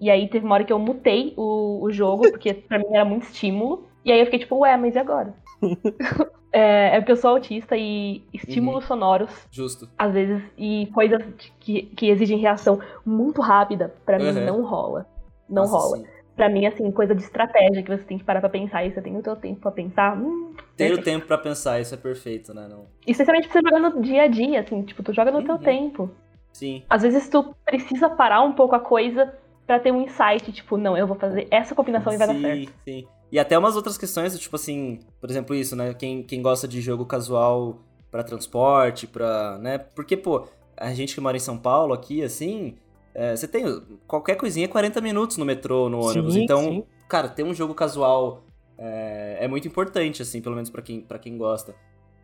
e aí teve uma hora que eu mutei o, o jogo, porque pra mim era muito estímulo. E aí eu fiquei tipo, ué, mas e agora? É, é porque eu sou autista e estímulos uhum. sonoros. Justo. Às vezes, e coisas que, que exigem reação muito rápida, para uhum. mim não rola. Não Nossa, rola. Sim. Pra mim, assim, coisa de estratégia que você tem que parar pra pensar e você tem o seu tempo pra pensar. Hum, Ter o tempo pra pensar, isso é perfeito, né? Não... Especialmente pra você jogar no dia a dia, assim, tipo, tu joga no uhum. teu tempo. Sim. Às vezes tu precisa parar um pouco a coisa para ter um insight, tipo, não, eu vou fazer essa combinação sim, e vai dar certo. Sim, sim. E até umas outras questões, tipo assim, por exemplo, isso, né? Quem, quem gosta de jogo casual para transporte, pra. né? Porque, pô, a gente que mora em São Paulo aqui, assim, é, você tem. Qualquer coisinha é 40 minutos no metrô, no ônibus. Sim, então, sim. cara, ter um jogo casual é, é muito importante, assim, pelo menos para quem, pra quem gosta.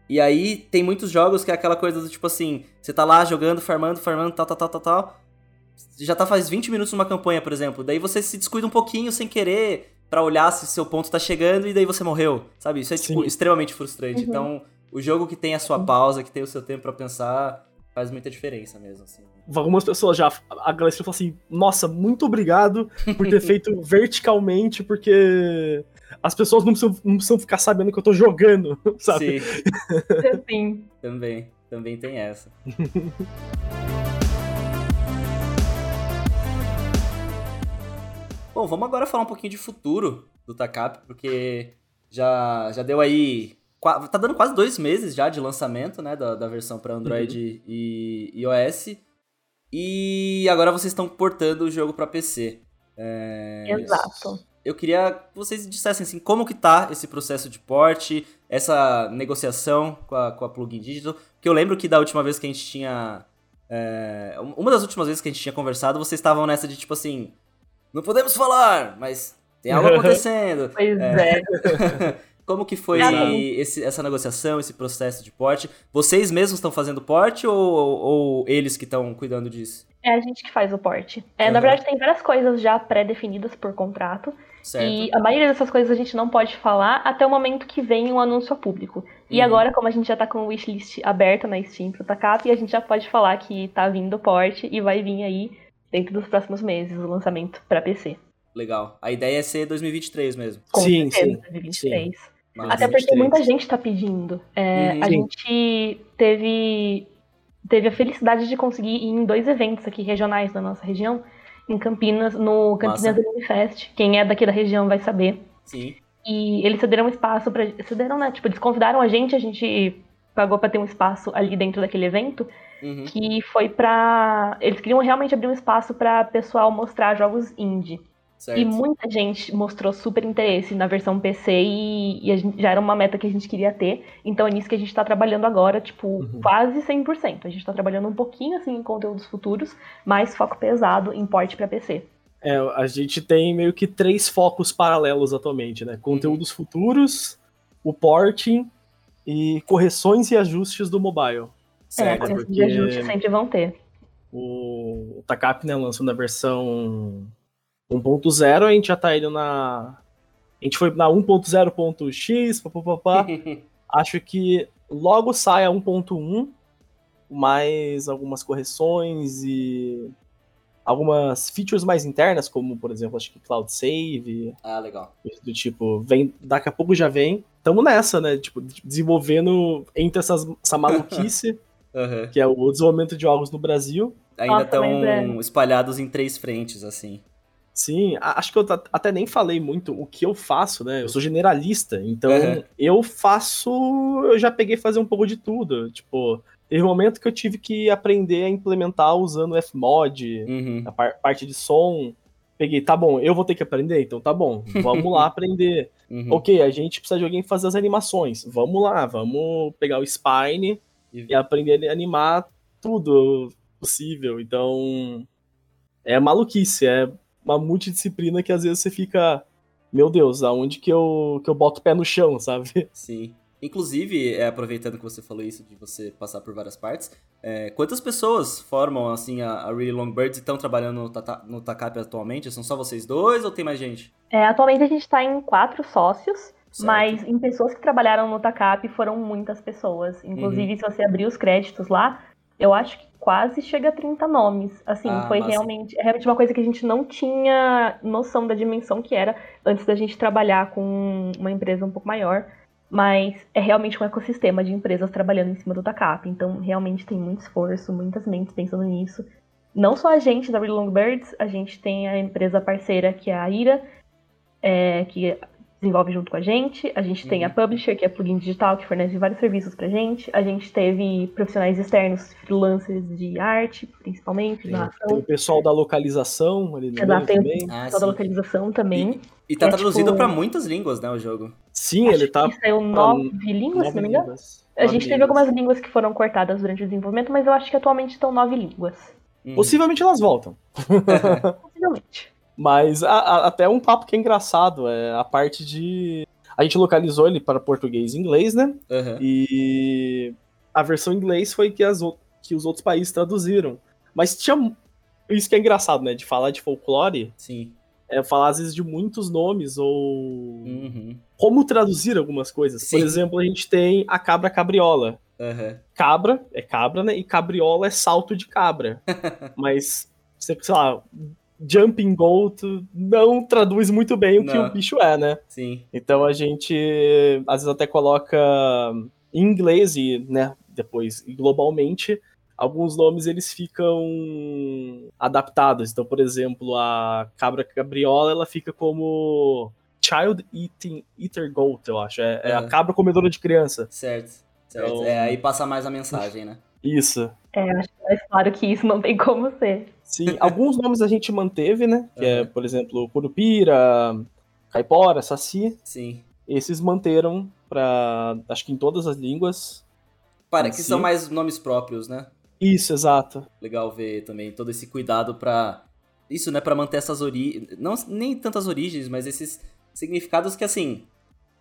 E aí tem muitos jogos que é aquela coisa do tipo assim, você tá lá jogando, farmando, farmando, tal, tal, tal, tal, tal. Já tá faz 20 minutos numa campanha, por exemplo. Daí você se descuida um pouquinho sem querer para olhar se seu ponto tá chegando e daí você morreu, sabe? Isso é, tipo, extremamente frustrante. Uhum. Então, o jogo que tem a sua pausa, que tem o seu tempo para pensar, faz muita diferença mesmo, assim. algumas pessoas já agradeceram e falaram assim: nossa, muito obrigado por ter feito verticalmente, porque as pessoas não precisam, não precisam ficar sabendo que eu tô jogando, sabe? Sim. Sim. também, também tem essa. Bom, vamos agora falar um pouquinho de futuro do Takap, porque já, já deu aí. Tá dando quase dois meses já de lançamento, né? Da, da versão para Android uhum. e iOS. E agora vocês estão portando o jogo para PC. É... Exato. Eu queria que vocês dissessem assim, como que tá esse processo de porte, essa negociação com a, com a Plugin Digital. Porque eu lembro que da última vez que a gente tinha. É... uma das últimas vezes que a gente tinha conversado, vocês estavam nessa de tipo assim. Não podemos falar, mas tem algo acontecendo. pois é. é. Como que foi esse, essa negociação, esse processo de porte? Vocês mesmos estão fazendo porte ou, ou eles que estão cuidando disso? É a gente que faz o porte. É, uhum. Na verdade, tem várias coisas já pré-definidas por contrato. Certo. E a maioria dessas coisas a gente não pode falar até o momento que vem um anúncio ao público. E uhum. agora, como a gente já tá com o wishlist aberto na Steam pro Takap, a gente já pode falar que tá vindo o porte e vai vir aí dentro dos próximos meses o lançamento para PC. Legal. A ideia é ser 2023 mesmo. Com sim, certeza, sim. 2023. Sim. Até porque muita gente está pedindo. É, uhum, a gente teve, teve a felicidade de conseguir ir em dois eventos aqui regionais da nossa região, em Campinas, no Campinas Anime Fest. Quem é daqui da região vai saber. Sim. E eles cederam um espaço para Cederam, né? Tipo, eles convidaram a gente, a gente pagou para ter um espaço ali dentro daquele evento. Uhum. Que foi pra. Eles queriam realmente abrir um espaço para pessoal mostrar jogos indie. Certo. E muita gente mostrou super interesse na versão PC e, e gente, já era uma meta que a gente queria ter. Então é nisso que a gente está trabalhando agora, tipo, uhum. quase 100%. A gente está trabalhando um pouquinho assim em conteúdos futuros, mas foco pesado em porte para PC. É, a gente tem meio que três focos paralelos atualmente, né? Conteúdos uhum. futuros, o porting e correções e ajustes do mobile. Certo, é, correções de ajuste sempre vão ter. O, o Takap, né, lançou na versão 1.0 a gente já tá indo na. A gente foi na 1.0.x, papapá. Acho que logo sai a 1.1, mais algumas correções e algumas features mais internas, como por exemplo, acho que Cloud Save. Ah, legal. Do tipo, vem, daqui a pouco já vem. Tamo nessa, né? Tipo, desenvolvendo entre essas, essa maluquice, uhum. que é o desenvolvimento de jogos no Brasil. Ainda estão é... espalhados em três frentes, assim. Sim, acho que eu até nem falei muito o que eu faço, né? Eu sou generalista, então uhum. eu faço. Eu já peguei fazer um pouco de tudo. Tipo, teve um momento que eu tive que aprender a implementar usando Fmod, uhum. a par parte de som. Peguei, tá bom, eu vou ter que aprender, então tá bom, vamos lá aprender. Uhum. Ok, a gente precisa de alguém fazer as animações. Vamos lá, vamos pegar o Spine e, aprender a animar tudo possível. Então, é maluquice, é uma multidisciplina que às vezes você fica, meu Deus, aonde que eu, que eu boto o pé no chão, sabe? Sim. Inclusive, é, aproveitando que você falou isso de você passar por várias partes, é, quantas pessoas formam assim a, a Really Long Birds e estão trabalhando no, tata, no Takap atualmente? São só vocês dois ou tem mais gente? É, atualmente a gente está em quatro sócios, certo. mas em pessoas que trabalharam no Takap foram muitas pessoas. Inclusive, uhum. se você abrir os créditos lá, eu acho que quase chega a 30 nomes. Assim, ah, foi realmente, é realmente uma coisa que a gente não tinha noção da dimensão que era antes da gente trabalhar com uma empresa um pouco maior. Mas é realmente um ecossistema de empresas trabalhando em cima do TACAP. Então, realmente tem muito esforço, muitas mentes pensando nisso. Não só a gente da Real Long Birds, a gente tem a empresa parceira que é a Ira, é, que desenvolve junto com a gente. A gente uhum. tem a uhum. Publisher, que é a plugin digital, que fornece vários serviços pra gente. A gente teve profissionais externos, freelancers de arte, principalmente, narração. Tem o pessoal da localização ali no Exato, tem também. o pessoal ah, da localização também. E, e tá é, traduzido tipo... pra muitas línguas, né, o jogo? Sim, Acho ele tá... Saiu nove línguas, nove se não me engano. Línguas. A gente teve algumas línguas que foram cortadas durante o desenvolvimento, mas eu acho que atualmente estão nove línguas. Hum. Possivelmente elas voltam. Possivelmente. Mas a, a, até um papo que é engraçado, é a parte de. A gente localizou ele para português e inglês, né? Uhum. E a versão em inglês foi que, as, que os outros países traduziram. Mas tinha. Isso que é engraçado, né? De falar de folclore. Sim. É falar às vezes de muitos nomes ou. Uhum. Como traduzir algumas coisas. Sim. Por exemplo, a gente tem a cabra cabriola. Uhum. Cabra é cabra, né? E cabriola é salto de cabra. Mas, sei lá, jumping goat não traduz muito bem o não. que o bicho é, né? Sim. Então a gente às vezes até coloca em inglês e, né, depois globalmente alguns nomes eles ficam adaptados. Então, por exemplo, a cabra cabriola, ela fica como Child Eating Eater Goat, eu acho. É, é a cabra comedora de criança. Certo. certo. Então... É, aí passa mais a mensagem, né? Isso. É, acho mais claro que isso não tem como ser. Sim, alguns nomes a gente manteve, né? Que uhum. é, por exemplo, Curupira, Caipora, Saci. Sim. Esses manteram para acho que em todas as línguas. Para, que si. são mais nomes próprios, né? Isso, exato. Legal ver também todo esse cuidado para isso, né, para manter essas origens, não nem tantas origens, mas esses significados que assim,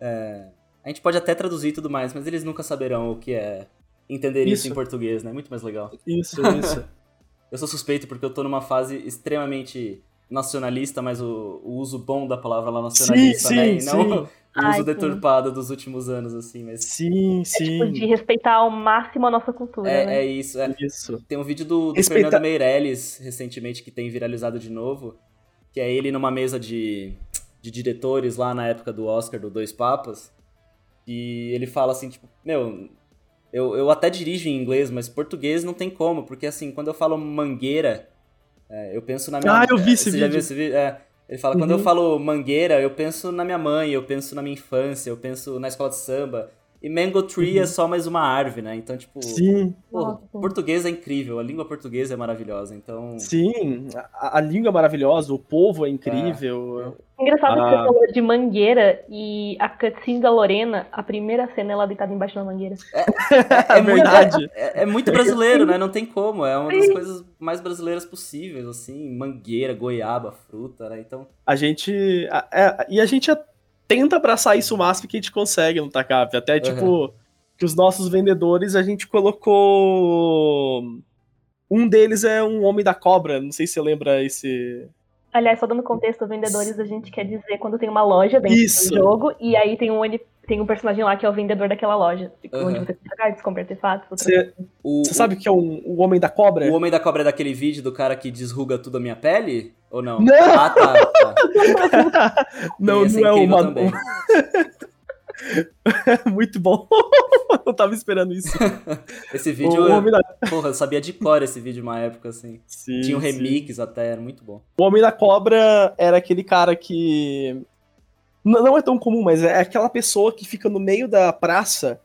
é... a gente pode até traduzir e tudo mais, mas eles nunca saberão o que é entender isso, isso em português, né? Muito mais legal. Isso, isso. eu sou suspeito porque eu tô numa fase extremamente nacionalista, mas o, o uso bom da palavra lá nacionalista, sim, né? Sim, e não sim. o uso Ai, deturpado sim. dos últimos anos, assim, mas... Sim, sim. É, tipo, de respeitar ao máximo a nossa cultura, é, né? É isso, é. isso. Tem um vídeo do, do Respeita... Fernando Meirelles, recentemente, que tem viralizado de novo, que é ele numa mesa de, de diretores lá na época do Oscar, do Dois Papas, e ele fala assim, tipo, meu... Eu, eu até dirijo em inglês, mas português não tem como, porque assim, quando eu falo mangueira, é, eu penso na minha... Ah, eu vi esse vídeo. já viu esse vídeo? É, ele fala, uhum. quando eu uhum. falo mangueira, eu penso na minha mãe, eu penso na minha infância, eu penso na escola de samba. E Mango Tree é uhum. é só mais uma árvore, né? Então, tipo. Sim. Porra, português é incrível, a língua portuguesa é maravilhosa, então. Sim, a, a língua é maravilhosa, o povo é incrível. É. Engraçado ah. que você ah. falou de mangueira e a cutscene da Lorena, a primeira cena ela deitada embaixo da mangueira. É, é, é verdade. É, é, muito brasileiro, né? Não tem como. É uma das coisas mais brasileiras possíveis, assim. Mangueira, goiaba, fruta, né? Então. A gente. É, e a gente tenta abraçar isso o máximo que a gente consegue no TACAP. Até, tipo, uhum. que os nossos vendedores, a gente colocou. Um deles é um Homem da Cobra, não sei se você lembra esse. Aliás, só dando contexto, vendedores a gente quer dizer quando tem uma loja dentro Isso. do jogo e aí tem um, tem um personagem lá que é o vendedor daquela loja. Uhum. Onde você compra cards, compra artefatos. Você sabe o que é um, o Homem da Cobra? O Homem da Cobra é daquele vídeo do cara que desruga tudo a minha pele? Ou não? Não! Ah, tá. tá. não, não é o uma... Muito bom. eu tava esperando isso. esse vídeo, o eu, da... porra, eu sabia de cor esse vídeo uma época, assim. Sim, Tinha um remix sim. até, era muito bom. O Homem da Cobra era aquele cara que... Não é tão comum, mas é aquela pessoa que fica no meio da praça,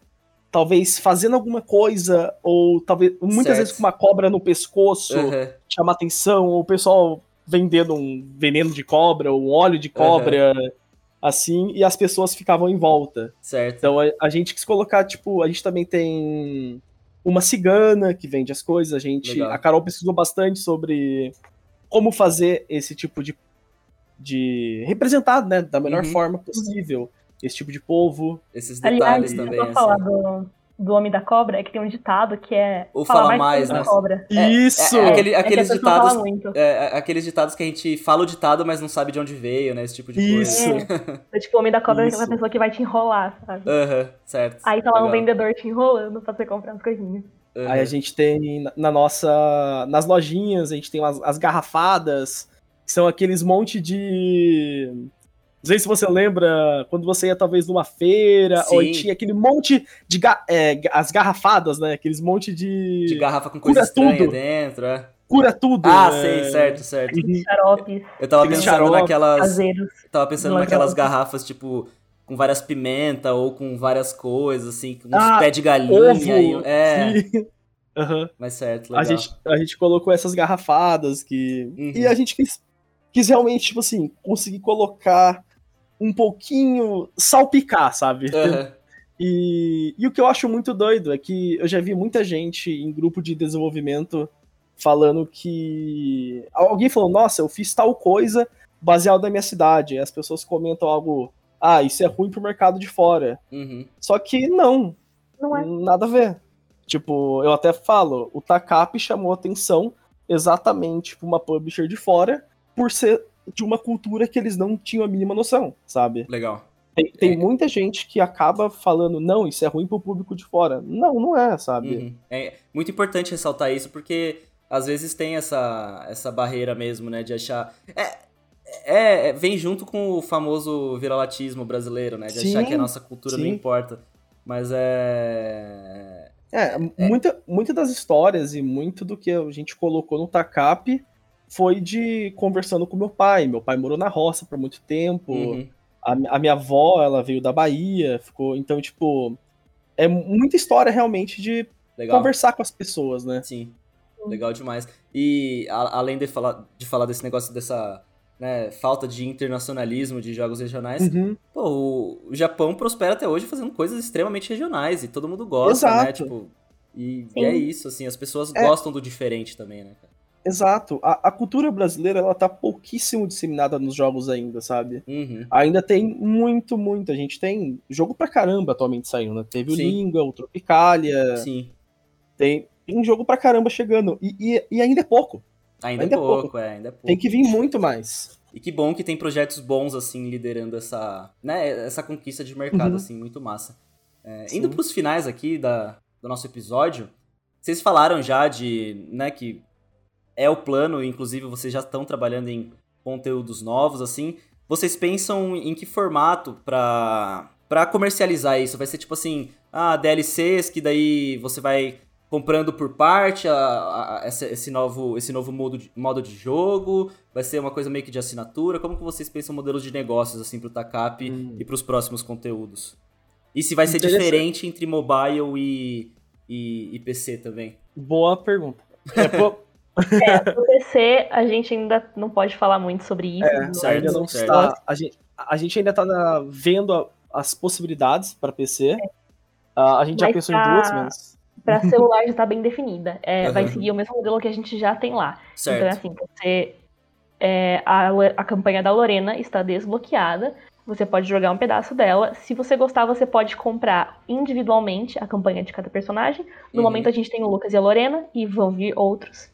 talvez fazendo alguma coisa, ou talvez muitas certo. vezes com uma cobra no pescoço, uhum. chama atenção, ou o pessoal vendendo um veneno de cobra, ou um óleo de cobra... Uhum assim, e as pessoas ficavam em volta. Certo. Então a, a, gente quis colocar, tipo, a gente também tem uma cigana que vende as coisas, a gente. Legal. A Carol pesquisou bastante sobre como fazer esse tipo de. De representar, né, da melhor uhum. forma possível. Esse tipo de povo. Esses detalhes Aliás, também. Eu assim. falar do, do Homem da Cobra é que tem um ditado que é. Ou fala, fala mais, mais né? Cobra. É, Isso! É, é, aquele, aqueles ditados. É, é, aqueles ditados que a gente fala o ditado, mas não sabe de onde veio, né? Esse tipo de Isso. coisa. É. tipo, o Homem da Cobra Isso. é aquela pessoa que vai te enrolar, sabe? Aham, uhum, certo. Aí tá lá Legal. um vendedor te enrolando pra você comprar as coisinhas. Uhum. Aí a gente tem na nossa. Nas lojinhas, a gente tem as, as garrafadas, que são aqueles monte de não sei se você lembra quando você ia talvez numa feira, Sim. ou tinha aquele monte de ga é, as garrafadas, né? Aqueles monte de. De garrafa com coisa estranha tudo. dentro, é. Cura tudo. Ah, é... sei, certo, certo. Xaropes. Eu tava pensando naquelas. Caseiros. Tava pensando naquelas garrafas, tipo, com várias pimentas ou com várias coisas, assim, com uns ah, pés de galinha. Ovo. E... É. Sim. Uhum. Mas certo, legal. A gente, a gente colocou essas garrafadas que. Uhum. E a gente quis, quis realmente, tipo assim, conseguir colocar um pouquinho salpicar, sabe? Uhum. E, e o que eu acho muito doido é que eu já vi muita gente em grupo de desenvolvimento falando que. Alguém falou, nossa, eu fiz tal coisa baseado na minha cidade. E as pessoas comentam algo, ah, isso é ruim pro mercado de fora. Uhum. Só que não. Não é. Nada a ver. Tipo, eu até falo, o Takap chamou atenção exatamente pra uma publisher de fora por ser de uma cultura que eles não tinham a mínima noção, sabe? Legal. Tem, tem é. muita gente que acaba falando, não, isso é ruim pro público de fora. Não, não é, sabe? Uhum. É muito importante ressaltar isso, porque às vezes tem essa, essa barreira mesmo, né, de achar... É, é, é vem junto com o famoso viralatismo brasileiro, né, de sim, achar que a nossa cultura sim. não importa. Mas é... É, é, muita, muita das histórias e muito do que a gente colocou no TACAP foi de conversando com meu pai. Meu pai morou na roça por muito tempo. Uhum. A, a, minha avó, ela veio da Bahia, ficou. Então, tipo, é muita história realmente de Legal. conversar com as pessoas, né? Sim. Legal demais. E a, além de falar, de falar desse negócio dessa né, falta de internacionalismo de jogos regionais, uhum. pô, o, o, Japão prospera até hoje fazendo coisas extremamente regionais e todo mundo gosta, né? Exato. né? Tipo, e, e, é isso, assim, as pessoas é... gostam do diferente também, né, cara? Exato. A, a, cultura brasileira, ela tá pouquíssimo disseminada nos jogos ainda, sabe? Uhum. Ainda tem muito, muito. A gente tem jogo pra caramba atualmente saindo, né? Teve Sim. o Língua, o Tropicalia. Sim. Tem, tem jogo pra caramba chegando. E, e, e ainda é pouco. Ainda, ainda é, pouco, é pouco, é, ainda é pouco. Tem que vir muito mais. E que bom que tem projetos bons, assim, liderando essa, né, essa conquista de mercado, uhum. assim, muito massa. É, indo pros finais aqui da, do nosso episódio, vocês falaram já de, né, que é o plano, inclusive vocês já estão trabalhando em conteúdos novos, assim. Vocês pensam em que formato para para comercializar isso? Vai ser tipo assim, ah, DLCs que daí você vai comprando por parte a, a, a, esse, esse, novo, esse novo modo de, modo de jogo? Vai ser uma coisa meio que de assinatura? Como que vocês pensam modelos de negócios assim pro TACAP hum. e para os próximos conteúdos? E se vai ser diferente entre mobile e, e, e PC também? Boa pergunta. É, É, no PC a gente ainda não pode falar muito sobre isso. É, certo, não certo. está. A gente, a gente ainda está vendo a, as possibilidades para PC. É. Uh, a gente mas já pensou pra, em duas, mas. Para celular já está bem definida. É, uhum. Vai seguir o mesmo modelo que a gente já tem lá. Certo. Então, assim, você. É, a, a campanha da Lorena está desbloqueada. Você pode jogar um pedaço dela. Se você gostar, você pode comprar individualmente a campanha de cada personagem. No uhum. momento a gente tem o Lucas e a Lorena, e vão vir outros.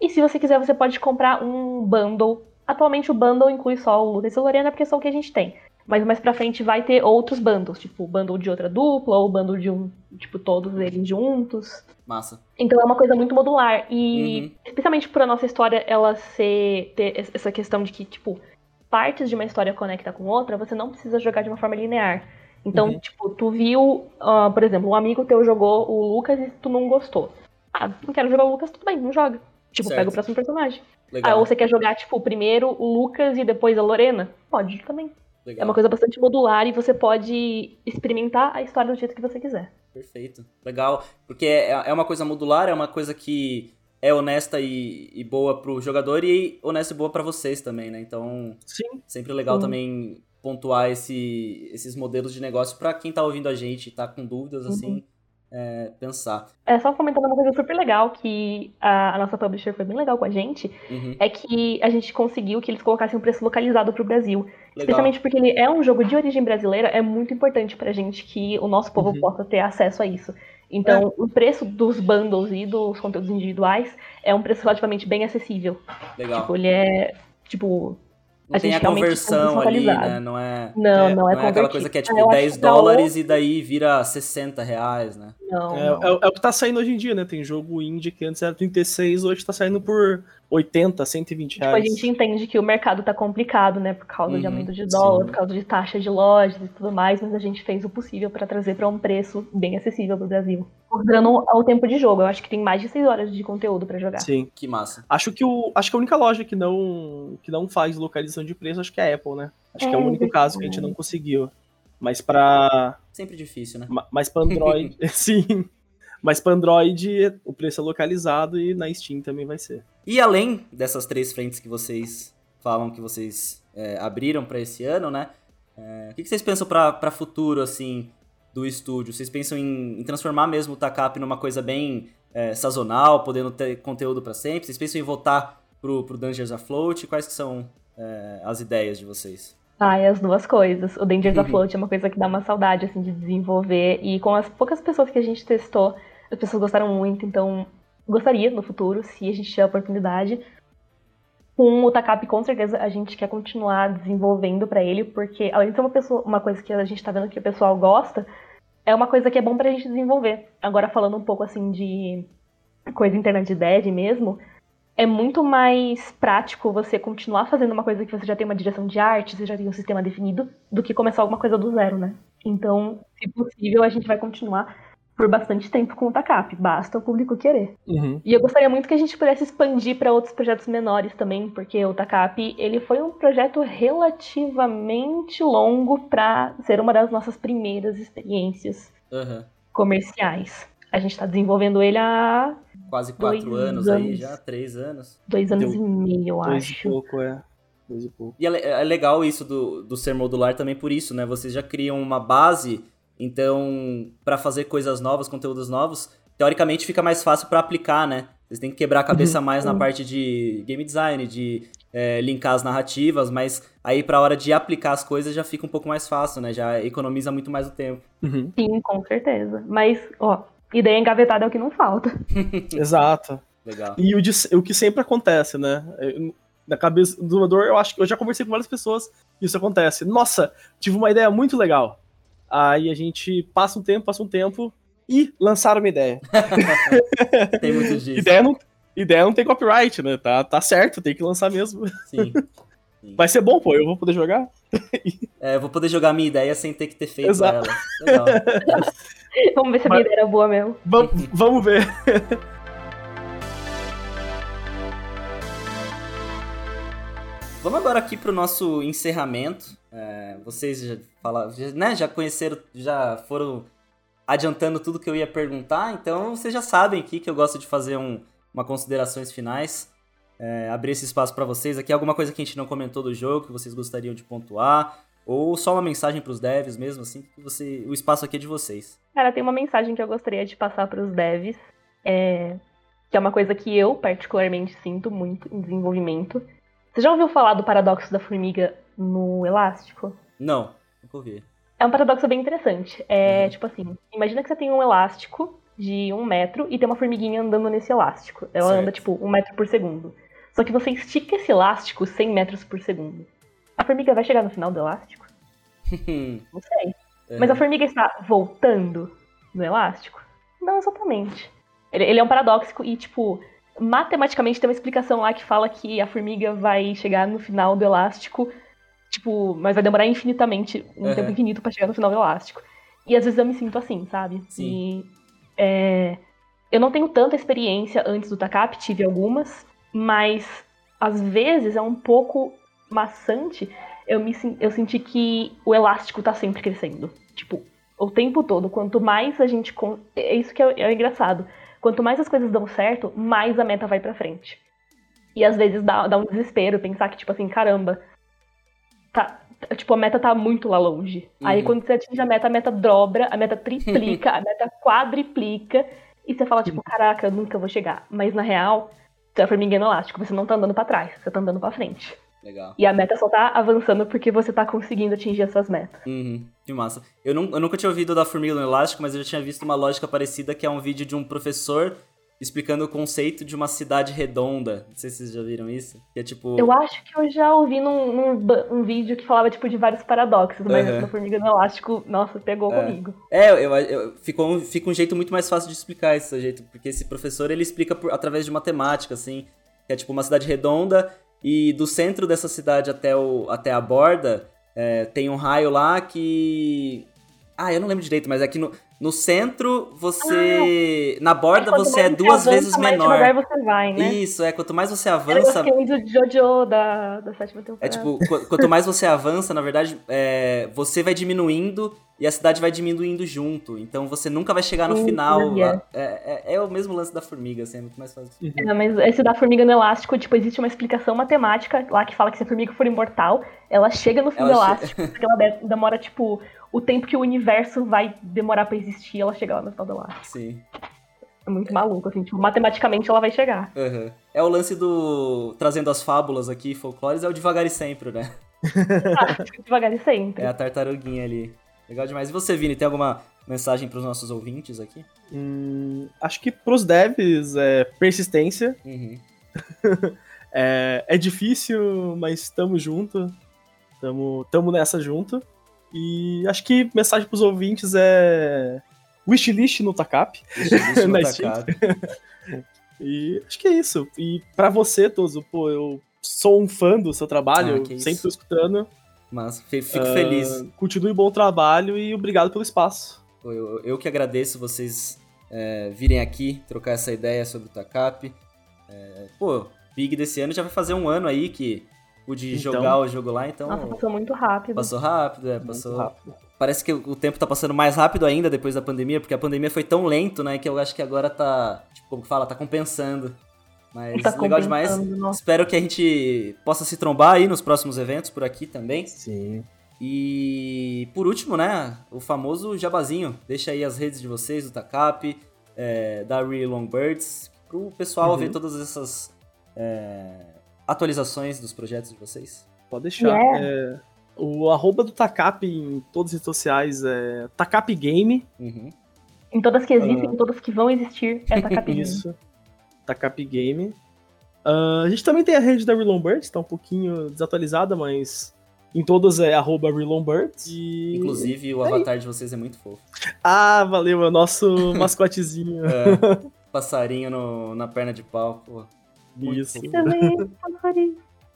E se você quiser, você pode comprar um bundle. Atualmente o bundle inclui só o Lucas e Lorena, porque são o que a gente tem. Mas mais pra frente vai ter outros bundles, tipo o bundle de outra dupla, ou o bundle de um, tipo, todos eles juntos. Massa. Então é uma coisa muito modular. E uhum. especialmente por a nossa história ela ser ter essa questão de que, tipo, partes de uma história conecta com outra, você não precisa jogar de uma forma linear. Então, uhum. tipo, tu viu, uh, por exemplo, um amigo teu jogou o Lucas e tu não gostou. Ah, não quero jogar o Lucas, tudo bem, não joga. Tipo, certo. pega o próximo personagem. Legal. Ah, ou você quer jogar, tipo, primeiro o Lucas e depois a Lorena? Pode também. Legal. É uma coisa bastante modular e você pode experimentar a história do jeito que você quiser. Perfeito. Legal. Porque é, é uma coisa modular, é uma coisa que é honesta e, e boa pro jogador e honesta e boa para vocês também, né? Então, Sim. sempre legal Sim. também pontuar esse, esses modelos de negócio para quem tá ouvindo a gente e tá com dúvidas, uhum. assim é, pensar. É, só comentando uma coisa super legal que a, a nossa publisher foi bem legal com a gente, uhum. é que a gente conseguiu que eles colocassem um preço localizado para o Brasil. Legal. Especialmente porque ele é um jogo de origem brasileira, é muito importante pra gente que o nosso povo uhum. possa ter acesso a isso. Então, é. o preço dos bundles e dos conteúdos individuais é um preço relativamente bem acessível. Legal. Tipo, ele é, tipo, não a tem a conversão ali, né? Não é, não, é, não é, não é aquela coisa que é tipo 10 dólares e daí vira 60 reais, né? Não, é, não. É, é, o que tá saindo hoje em dia, né? Tem jogo indie que antes era 36, hoje tá saindo por 80, 120 reais. Tipo, a gente entende que o mercado tá complicado, né? Por causa uhum, de aumento de dólar, sim. por causa de taxa de lojas e tudo mais, mas a gente fez o possível para trazer para um preço bem acessível pro Brasil. Considerando ao tempo de jogo, eu acho que tem mais de 6 horas de conteúdo para jogar. Sim. Que massa. Acho que, o, acho que a única loja que não, que não faz localização de preço, acho que é a Apple, né? Acho é, que é o único caso que a gente não conseguiu. Mas para Sempre difícil, né? Mas para Android, sim. Mas para Android o preço é localizado e na Steam também vai ser. E além dessas três frentes que vocês falam que vocês é, abriram para esse ano, né? É, o que, vocês pensam para futuro, assim, do estúdio? Vocês pensam em, em transformar mesmo o Takap numa coisa bem é, sazonal, podendo ter conteúdo para sempre? Vocês pensam em voltar pro, pro Dungeons Afloat? Quais que são é, as ideias de vocês? Ah, as duas coisas. O Dangers uhum. Afloat é uma coisa que dá uma saudade, assim, de desenvolver. E com as poucas pessoas que a gente testou, as pessoas gostaram muito. Então, gostaria no futuro, se a gente tiver a oportunidade. com o Takap, com certeza, a gente quer continuar desenvolvendo para ele, porque além de ser uma, pessoa, uma coisa que a gente tá vendo que o pessoal gosta, é uma coisa que é bom pra gente desenvolver. Agora, falando um pouco assim de coisa interna de dev mesmo, é muito mais prático você continuar fazendo uma coisa que você já tem uma direção de arte, você já tem um sistema definido, do que começar alguma coisa do zero, né? Então, se possível, a gente vai continuar por bastante tempo com o TACAP, basta o público querer. Uhum. E eu gostaria muito que a gente pudesse expandir para outros projetos menores também, porque o TACAP ele foi um projeto relativamente longo para ser uma das nossas primeiras experiências uhum. comerciais. A gente está desenvolvendo ele há quase quatro anos, anos, aí já, três anos. Dois anos Deu, e meio, eu dois acho. E pouco, é. Dois e pouco. E é, é legal isso do, do ser modular também por isso, né? Vocês já criam uma base então, para fazer coisas novas, conteúdos novos, teoricamente fica mais fácil para aplicar, né? Vocês têm que quebrar a cabeça uhum. mais na parte de game design, de é, linkar as narrativas, mas aí pra hora de aplicar as coisas já fica um pouco mais fácil, né? Já economiza muito mais o tempo. Uhum. Sim, com certeza. Mas, ó, ideia engavetada é o que não falta. Exato. Legal. E o, de, o que sempre acontece, né? Na cabeça do desenvolvedor, eu acho que eu já conversei com várias pessoas e isso acontece. Nossa, tive uma ideia muito legal. Aí a gente passa um tempo, passa um tempo e lançaram uma ideia. tem muito disso. Ideia não, ideia não tem copyright, né? Tá, tá certo, tem que lançar mesmo. Sim. Sim. Vai ser bom, pô, eu vou poder jogar. É, eu vou poder jogar minha ideia sem ter que ter feito Exato. ela. Legal. vamos ver se a minha ideia era boa mesmo. Vamos, vamos ver. Vamos agora aqui pro nosso encerramento. É, vocês já falaram, né, já conheceram, já foram adiantando tudo que eu ia perguntar, então vocês já sabem aqui que eu gosto de fazer um, uma considerações finais. É, abrir esse espaço para vocês aqui. Alguma coisa que a gente não comentou do jogo que vocês gostariam de pontuar? Ou só uma mensagem para os devs mesmo, assim, que você, o espaço aqui é de vocês. Cara, tem uma mensagem que eu gostaria de passar para os devs, é, que é uma coisa que eu particularmente sinto muito em desenvolvimento. Você já ouviu falar do paradoxo da formiga no elástico? Não, nunca ouvi. É um paradoxo bem interessante. É uhum. tipo assim: imagina que você tem um elástico de um metro e tem uma formiguinha andando nesse elástico. Ela certo. anda tipo um metro por segundo. Só que você estica esse elástico 100 metros por segundo. A formiga vai chegar no final do elástico? Não sei. Uhum. Mas a formiga está voltando no elástico? Não exatamente. Ele, ele é um paradoxo e, tipo, matematicamente tem uma explicação lá que fala que a formiga vai chegar no final do elástico, tipo, mas vai demorar infinitamente, um uhum. tempo infinito para chegar no final do elástico. E às vezes eu me sinto assim, sabe? Sim. E, é, eu não tenho tanta experiência antes do TACAP, tive algumas, mas às vezes é um pouco maçante eu, me, eu senti que o elástico tá sempre crescendo. Tipo, o tempo todo. Quanto mais a gente. É isso que é, é engraçado Quanto mais as coisas dão certo, mais a meta vai pra frente. E às vezes dá, dá um desespero pensar que, tipo assim, caramba, tá, tipo, a meta tá muito lá longe. Uhum. Aí quando você atinge a meta, a meta dobra, a meta triplica, a meta quadriplica, e você fala, tipo, caraca, eu nunca vou chegar. Mas na real, você é formiga no elástico, você não tá andando para trás, você tá andando para frente. Legal. E a meta só tá avançando porque você tá conseguindo atingir as suas metas. Uhum, que massa. Eu, não, eu nunca tinha ouvido da formiga no elástico, mas eu já tinha visto uma lógica parecida que é um vídeo de um professor explicando o conceito de uma cidade redonda. Não sei se vocês já viram isso. Que é tipo. Eu acho que eu já ouvi num, num um vídeo que falava, tipo, de vários paradoxos, mas uhum. formiga no elástico, nossa, pegou é. comigo. É, eu, eu, ficou um, fica um jeito muito mais fácil de explicar esse jeito, porque esse professor ele explica por, através de matemática, assim. Que é tipo uma cidade redonda e do centro dessa cidade até, o, até a borda, é, tem um raio lá que. Ah, eu não lembro direito, mas é que no, no centro você. Ah, na borda é você é duas avança, vezes menor. Mais você vai, né? Isso, é. Quanto mais você avança. Eu do Jojo da, da sétima temporada. É tipo, quanto mais você avança, na verdade, é, você vai diminuindo e a cidade vai diminuindo junto. Então você nunca vai chegar no final. É, é, é, o mesmo lance da formiga, assim, é muito mais fácil. Uhum. É, mas esse da formiga no elástico, tipo, existe uma explicação matemática lá que fala que se a formiga for imortal, ela chega no fim ela do elástico, che... porque ela demora, tipo, o tempo que o universo vai demorar para existir, ela chega lá no final do elástico. Sim. É muito maluco, assim, tipo, matematicamente ela vai chegar. Uhum. É o lance do. Trazendo as fábulas aqui, folclores, é o devagar e sempre, né? ah, devagar e sempre. É a tartaruguinha ali. Legal demais. E você, Vini, tem alguma mensagem para os nossos ouvintes aqui? Hum, acho que para os devs é persistência. Uhum. É, é difícil, mas estamos junto. Tamo, tamo nessa junto. E acho que mensagem pros ouvintes é. Wishlist no Takap. Wishlist no Takap. e acho que é isso. E para você, Tozo, pô, eu sou um fã do seu trabalho, ah, sempre tô escutando. Mas fico uh, feliz. Continue bom trabalho e obrigado pelo espaço. Eu, eu que agradeço vocês é, virem aqui trocar essa ideia sobre o Takap. É, pô, Big desse ano já vai fazer um ano aí que pude então, jogar o jogo lá, então. Nossa, passou muito rápido. Passou rápido, é, passou. Rápido. Parece que o tempo tá passando mais rápido ainda depois da pandemia, porque a pandemia foi tão lento, né, que eu acho que agora tá, tipo, como que fala, tá compensando. Mas tá legal demais. Nossa. Espero que a gente possa se trombar aí nos próximos eventos por aqui também. Sim. E por último, né, o famoso jabazinho. Deixa aí as redes de vocês, do Takap, é, da Really Longbirds, pro pessoal uhum. ver todas essas é, atualizações dos projetos de vocês. Pode deixar. Yeah. É, o arroba do Takap em todas as redes sociais é Takap Game. Uhum. Em todas que existem, uh... em todas que vão existir, é Takap Game. Isso. Takap Game. Uh, a gente também tem a rede da Relon Birds, tá um pouquinho desatualizada, mas em todas é arroba Birds. E... Inclusive, o é avatar de vocês é muito fofo. Ah, valeu, é o nosso mascotezinho. é, passarinho no, na perna de pau, pô. Isso.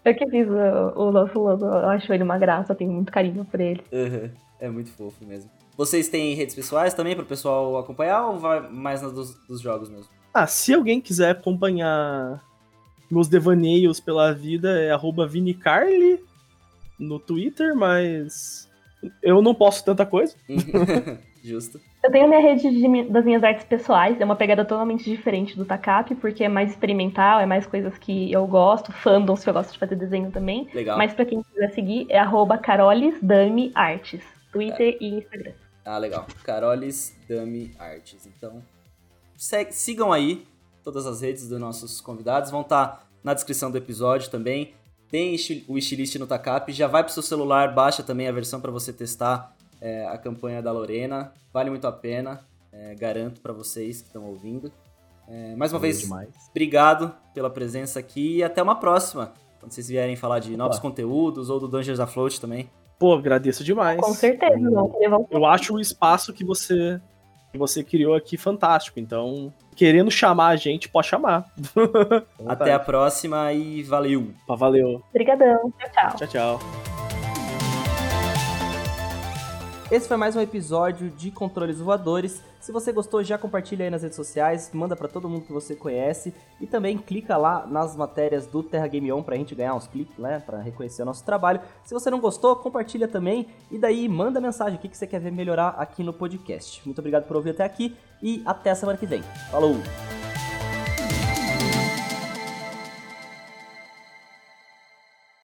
Eu que fiz o, o nosso logo, eu acho ele uma graça, tenho muito carinho por ele. Uhum. É muito fofo mesmo. Vocês têm redes pessoais também para o pessoal acompanhar ou vai mais na dos, dos jogos mesmo? Ah, se alguém quiser acompanhar meus devaneios pela vida, é vinicarly no Twitter, mas eu não posso tanta coisa. Justo. Eu tenho minha rede de, das minhas artes pessoais, é uma pegada totalmente diferente do Takap, porque é mais experimental, é mais coisas que eu gosto, fandoms que eu gosto de fazer desenho também. Legal. Mas pra quem quiser seguir, é carolesdamiartes, Twitter é. e Instagram. Ah, legal. Dami Artes. Então, sigam aí todas as redes dos nossos convidados, vão estar tá na descrição do episódio também. Tem o wishlist no Takap, já vai pro seu celular, baixa também a versão para você testar é, a campanha da Lorena. Vale muito a pena, é, garanto para vocês que estão ouvindo. É, mais uma Valeu vez, demais. obrigado pela presença aqui e até uma próxima. Quando vocês vierem falar de novos Opa. conteúdos ou do Dungeons Afloat também. Pô, agradeço demais. Com certeza. Não. Eu acho o espaço que você, que você criou aqui fantástico. Então, querendo chamar a gente, pode chamar. Até a próxima e valeu. Valeu. Obrigadão. Tchau, tchau. Tchau, tchau. Esse foi mais um episódio de Controles Voadores. Se você gostou, já compartilha aí nas redes sociais, manda para todo mundo que você conhece e também clica lá nas matérias do Terra Game On pra gente ganhar uns cliques, né, para reconhecer o nosso trabalho. Se você não gostou, compartilha também e daí manda mensagem o que você quer ver melhorar aqui no podcast. Muito obrigado por ouvir até aqui e até semana que vem. Falou!